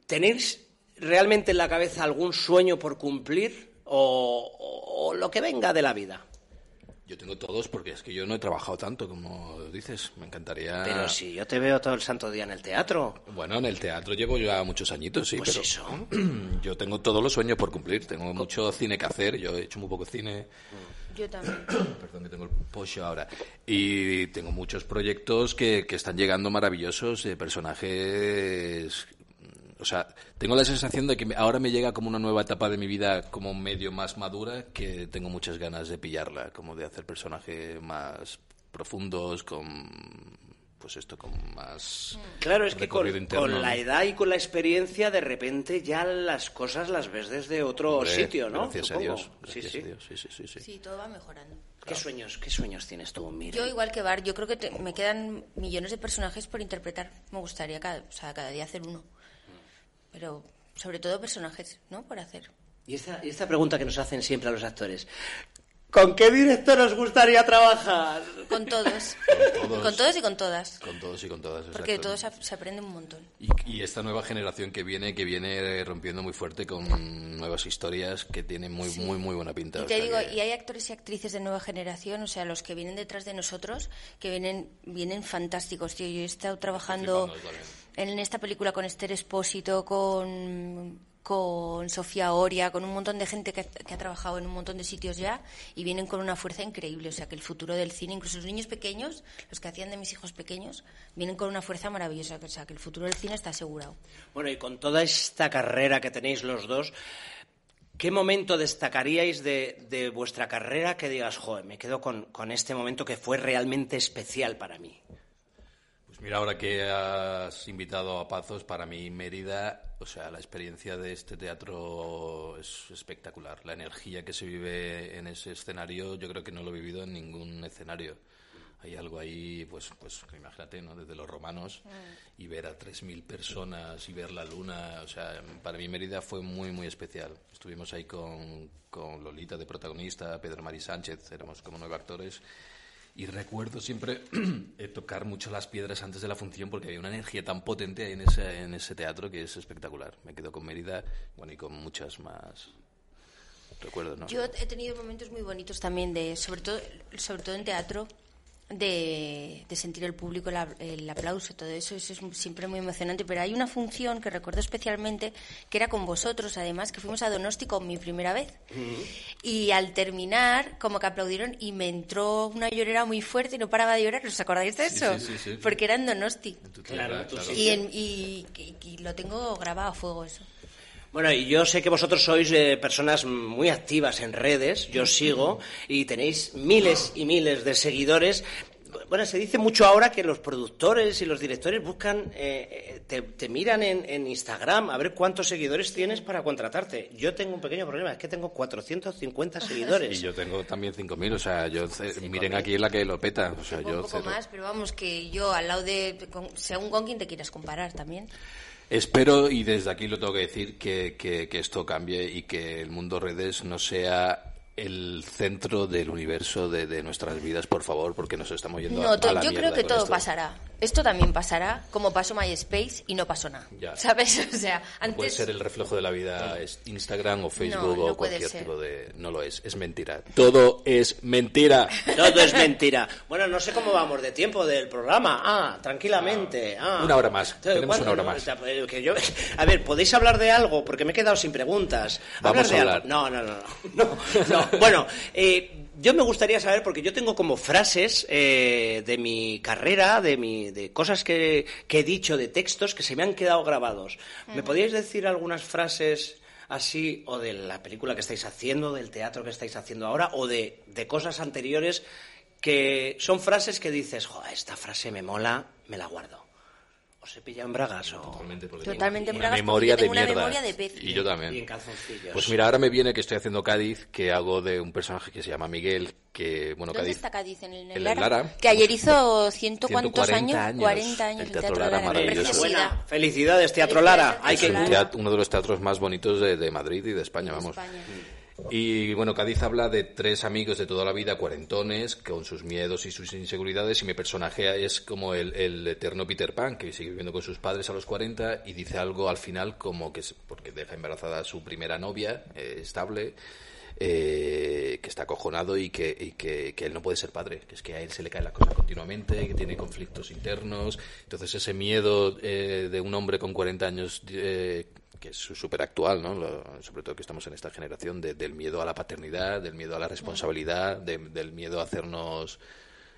¿tenéis realmente en la cabeza algún sueño por cumplir o, o- o lo que venga de la vida? Yo tengo todos porque es que yo no he trabajado tanto como dices. Me encantaría... Pero si yo te veo todo el santo día en el teatro. Bueno, en el teatro llevo ya muchos añitos, sí, Pues pero eso. [clears throat] yo tengo todos los sueños por cumplir. Tengo mucho cine que hacer. Yo he hecho muy poco cine. Yo también. [coughs] Perdón que tengo el pollo ahora. Y tengo muchos proyectos que, que están llegando maravillosos de personajes. O sea, tengo la sensación de que me- ahora me llega como una nueva etapa de mi vida como medio más madura que tengo muchas ganas de pillarla, como de hacer personaje más profundos, con pues esto, con más Claro, es que con, con la edad y con la experiencia, de repente ya las cosas las ves desde otro Hombre, sitio, ¿no? Gracias Supongo. a Dios. Sí, Gracias sí. a Dios. Sí, sí, sí, sí. Sí, todo va mejorando. ¿Qué sueños, qué sueños tienes tú, Mira? Yo, igual que Bar, yo creo que te- me quedan millones de personajes por interpretar. Me gustaría cada, o sea, cada día hacer uno. Pero sobre todo personajes, ¿no? Por hacer. Y esta, y esta pregunta que nos hacen siempre a los actores. ¿Con qué director os gustaría trabajar? Con todos. Con todos. Con todos y con todas. Con todos y con todas. Porque de todos se aprende un montón. Y, y esta nueva generación que viene, que viene rompiendo muy fuerte con nuevas historias que tienen muy, muy, muy buena pinta. Y te digo, que- y hay actores y actrices de nueva generación, o sea, los que vienen detrás de nosotros, que vienen, vienen fantásticos, tío. Yo he estado trabajando. En esta película con Esther Espósito, con, con Sofía Oria, con un montón de gente que, ha trabajado en un montón de sitios ya, y vienen con una fuerza increíble. O sea, que el futuro del cine, incluso los niños pequeños, los que hacían de mis hijos pequeños, vienen con una fuerza maravillosa. O sea, que el futuro del cine está asegurado. Bueno, y con toda esta carrera que tenéis los dos, ¿qué momento destacaríais de, de vuestra carrera que digas, joder, me quedo con, con este momento que fue realmente especial para mí? Mira, ahora que has invitado a Pazos, para mí Mérida, o sea, la experiencia de este teatro es espectacular. La energía que se vive en ese escenario, yo creo que no lo he vivido en ningún escenario. Hay algo ahí, pues, pues imagínate, ¿no? Desde los romanos y ver a 3.000 personas y ver la luna, o sea, para mí Mérida fue muy, muy especial. Estuvimos ahí con, con Lolita de protagonista, Pedro Mari Sánchez, éramos como nueve actores y recuerdo siempre [clears throat] eh, tocar mucho las piedras antes de la función porque había una energía tan potente en ese, en ese teatro que es espectacular. Me quedo con Mérida bueno, y con muchas más recuerdos. ¿no? Yo he tenido momentos muy bonitos también, de sobre todo, sobre todo en teatro, de, de sentir el público, el, aplauso, todo eso, eso es siempre muy emocionante. Pero hay una función que recuerdo especialmente, que era con vosotros, además, que fuimos a Donosti con mi primera vez. Y al terminar, como que aplaudieron y me entró una llorera muy fuerte y no paraba de llorar. ¿Os acordáis de eso? sí, sí, sí. Porque era en Donosti. En Claro, tierra, claro. Y, en- y- y- y lo tengo grabado a fuego eso. Bueno, y yo sé que vosotros sois eh, personas muy activas en redes, yo sigo, y tenéis miles y miles de seguidores. Bueno, se dice mucho ahora que los productores y los directores buscan, eh, eh, te, te miran en, en Instagram a ver cuántos seguidores tienes para contratarte. Yo tengo un pequeño problema, es que tengo 450 [laughs] seguidores. Y yo tengo también 5.000, o sea, yo, miren aquí la que lo peta, o sea, un yo poco cero. más, pero vamos, que yo al lado de. con- según con quien te quieras comparar también. Espero, y desde aquí lo tengo que decir, que, que- que esto cambie y que el mundo redes no sea el centro del universo de, de nuestras vidas, por favor, porque nos estamos yendo a, No, a to- la yo creo que todo esto. pasará. Esto también pasará, como pasó MySpace y no pasó nada. Ya. ¿Sabes? [laughs] O sea, No Puede antes. ser el reflejo de la vida es Instagram o Facebook no o puede cualquier tipo de... No lo es, es mentira. Todo es mentira. [laughs] Todo es mentira. Bueno, no sé cómo vamos de tiempo del programa. Ah, tranquilamente. Ah. Una hora más. Entonces, Tenemos una hora No, más. está- eh, que yo- [laughs] a ver, ¿podéis hablar de algo? Porque me he quedado sin preguntas. Vamos de a algo? hablar. No, no, no. no, no, no. Bueno, eh, yo me gustaría saber, porque yo tengo como frases eh, de mi carrera, de, mi, de cosas que, que he dicho, de textos que se me han quedado grabados. ¿Me podríais decir algunas frases así, o de la película que estáis haciendo, del teatro que estáis haciendo ahora, o de, de cosas anteriores que son frases que dices, joder, esta frase me mola, me la guardo? ¿O se pilla en bragas o...? Totalmente, porque Totalmente tengo en una bragas, porque memoria de tengo una mierda. memoria de pez. Y yo también. Y en calzoncillos. Pues mira, ahora me viene que estoy haciendo Cádiz, que hago de un personaje que se llama Miguel, que, bueno, ¿Dónde Cádiz... está Cádiz? ¿En el, en el Lara? Lara. Que ayer hizo ciento cuántos 140 años, años. 40 años El el Teatro Lara, Lara. Maravilloso. Buena. Felicidades, Teatro Lara. Hay Es que... un Claro. teatro- uno de los teatros más bonitos de, de Madrid y de España, De vamos. España. Y bueno, Cádiz habla de tres amigos de toda la vida, cuarentones, con sus miedos y sus inseguridades, y mi personaje es como el, eterno Peter Pan, que sigue viviendo con sus padres a los 40 y dice algo al final como que, es- porque deja embarazada a su primera novia, eh, estable, eh, que está acojonado y, que, que, que él no puede ser padre, que es que a él se le cae la cosa continuamente, que tiene conflictos internos. Entonces ese miedo eh, de un hombre con 40 años, eh, que es súper actual, ¿no? Lo- sobre todo que estamos en esta generación, de- del miedo a la paternidad, del miedo a la responsabilidad, de- del miedo a hacernos,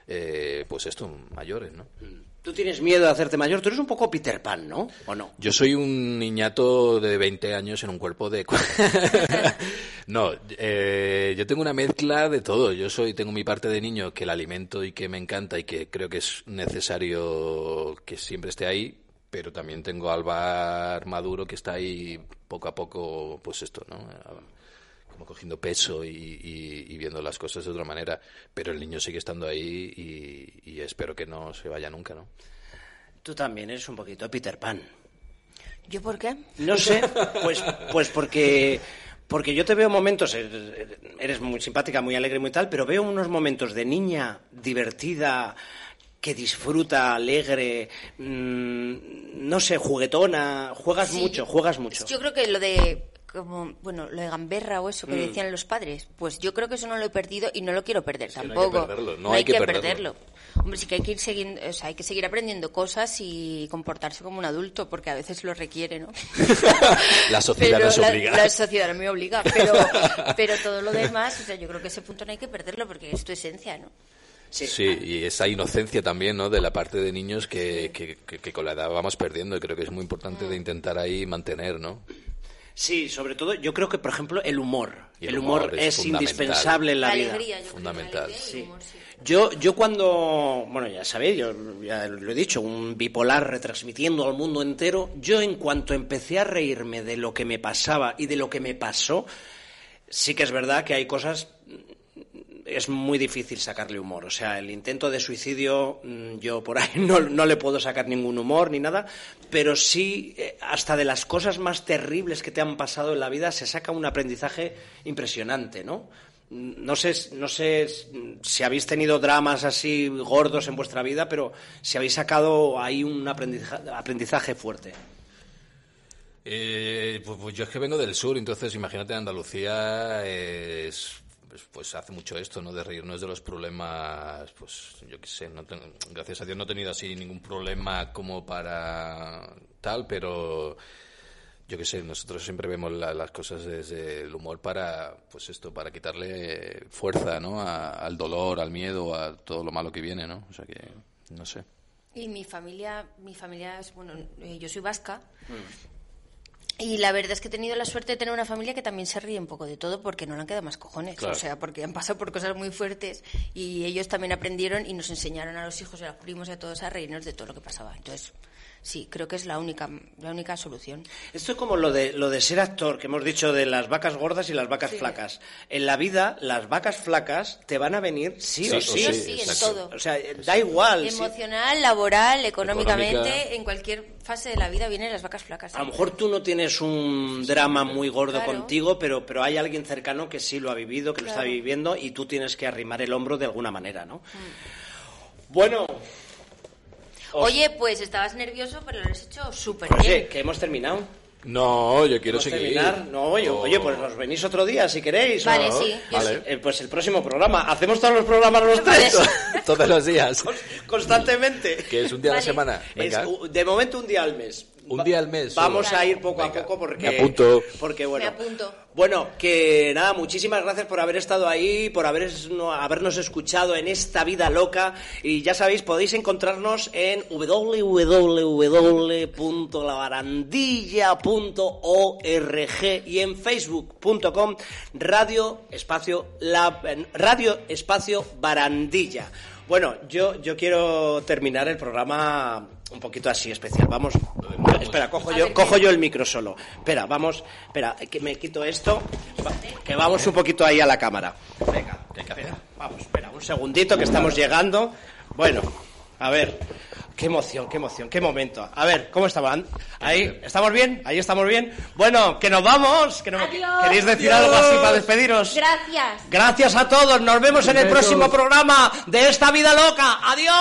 eh, pues esto, mayores, ¿no? Tú tienes miedo de hacerte mayor. Tú eres un poco Peter Pan, ¿no? ¿O no? Yo soy un niñato de 20 años en un cuerpo de... [laughs] No, eh, yo tengo una mezcla de todo. Yo soy, tengo mi parte de niño que la alimento y que me encanta y que creo que es necesario que siempre esté ahí, pero también tengo a Alvar Maduro que está ahí poco a poco, pues esto, ¿no? Como cogiendo peso y, y- y viendo las cosas de otra manera. Pero el niño sigue estando ahí y, y espero que no se vaya nunca, ¿no? Tú también eres un poquito Peter Pan. ¿Yo por qué? No sé, pues, pues porque, porque yo te veo momentos, eres eres muy simpática, muy alegre, muy tal, pero veo unos momentos de niña divertida, que disfruta, alegre, mm, no sé, juguetona, juegas Sí. mucho, juegas mucho. Yo creo que lo de como bueno lo de gamberra o eso que Mm. decían los padres pues yo creo que eso no lo he perdido y no lo quiero perder que no hay que tampoco perderlo, no hay que perderlo. hombre sí que hay que ir siguiendo o sea hay que seguir aprendiendo cosas y comportarse como un adulto porque a veces lo requiere no [laughs] La sociedad Pero nos la- obliga. la, sociedad me obliga pero pero todo lo demás o sea yo creo que ese punto no hay que perderlo porque es tu esencia no Sí. Sí, y esa inocencia también, ¿no? De la parte de niños que, que, que- que con la edad vamos perdiendo y creo que es muy importante de intentar ahí mantener, ¿no? Sí, sobre todo yo creo que, por ejemplo, el humor. Y el el humor, humor es, indispensable en la, la vida. alegría yo Fundamental. alegría y el Sí. humor, sí. Yo, yo cuando, bueno, ya sabéis, yo ya lo he dicho, un bipolar retransmitiendo al mundo entero, yo en cuanto empecé a reírme de lo que me pasaba y de lo que me pasó, sí que es verdad que hay cosas, es muy difícil sacarle humor. O sea, el intento de suicidio, mm, yo por ahí [laughs] no, no le puedo sacar ningún humor ni nada, pero sí, eh, hasta de las cosas más terribles que te han pasado en la vida se saca un aprendizaje impresionante, ¿no? Mm, No sé, no sé si habéis tenido dramas así gordos en vuestra vida, pero si habéis sacado ahí un aprendizaje, aprendizaje fuerte. Eh, pues, pues yo es que vengo del sur, entonces imagínate Andalucía es, pues, pues hace mucho esto, ¿no? De reírnos de los problemas, pues yo qué sé, no tengo- gracias a Dios no he tenido así ningún problema como para tal, pero yo qué sé, nosotros siempre vemos la- las cosas desde el humor para, pues esto, para quitarle fuerza, ¿no? A- al dolor, al miedo, a todo lo malo que viene, ¿no? O sea que, no sé. Y mi familia, mi familia es, bueno, eh, yo soy vasca. Y la verdad es que he tenido la suerte de tener una familia que también se ríe un poco de todo porque no le han quedado más cojones. Claro. O sea, porque han pasado por cosas muy fuertes y ellos también aprendieron y nos enseñaron a los hijos y a los primos y a todos a reírnos de todo lo que pasaba. Entonces, sí, creo que es la única, la única solución. Esto es como lo de, lo de ser actor, que hemos dicho de las vacas gordas y las vacas flacas. En la vida, las vacas flacas te van a venir sí, Sí o sí. Sí, o sí, sí, en todo. O sea, da igual. sí. Emocional, laboral, económicamente, Económica. en cualquier fase de la vida vienen las vacas flacas. A lo mejor tú no tienes un drama muy gordo Claro. contigo, pero, pero hay alguien cercano que sí lo ha vivido, que lo está viviendo y tú tienes que arrimar el hombro de alguna manera, ¿no? Mm. Bueno, Oye, pues estabas nervioso, pero lo has hecho súper oye, bien. que hemos terminado. No, yo quiero ¿Podemos seguir. terminar? No, oye, Oh. oye, pues os venís otro día si queréis. Vale, o- sí, yo Vale. Eh, pues el próximo programa. Hacemos todos los programas los [laughs] tres. [laughs] Todos los días. Constantemente. Que es un día a la Vale. semana. Venga. Es, de momento un día al mes. Un día al mes, Vamos solo. a ir poco a Venga, poco porque. me apunto. Porque bueno. Me apunto. Bueno, que nada, muchísimas gracias por haber estado ahí, por haber, no, habernos escuchado en esta vida loca. Y ya sabéis, podéis encontrarnos en www.labarandilla.org y en facebook.com radio espacio, la, radio espacio barandilla. Bueno, yo, yo quiero terminar el programa un poquito así especial. Vamos, espera, cojo yo, cojo yo el micro solo. Espera, vamos, espera, que me quito esto, que vamos un poquito ahí a la cámara. Venga, espera, vamos, espera, un segundito que estamos llegando. Bueno, a ver, qué emoción, qué emoción, qué momento. A ver, ¿cómo estamos? Ahí, ¿estamos bien? Ahí estamos bien. Bueno, que nos vamos, que no, Adiós. ¿queréis decir algo así para despediros? Gracias. Gracias a todos, nos vemos en el próximo programa de esta vida loca. ¡Adiós!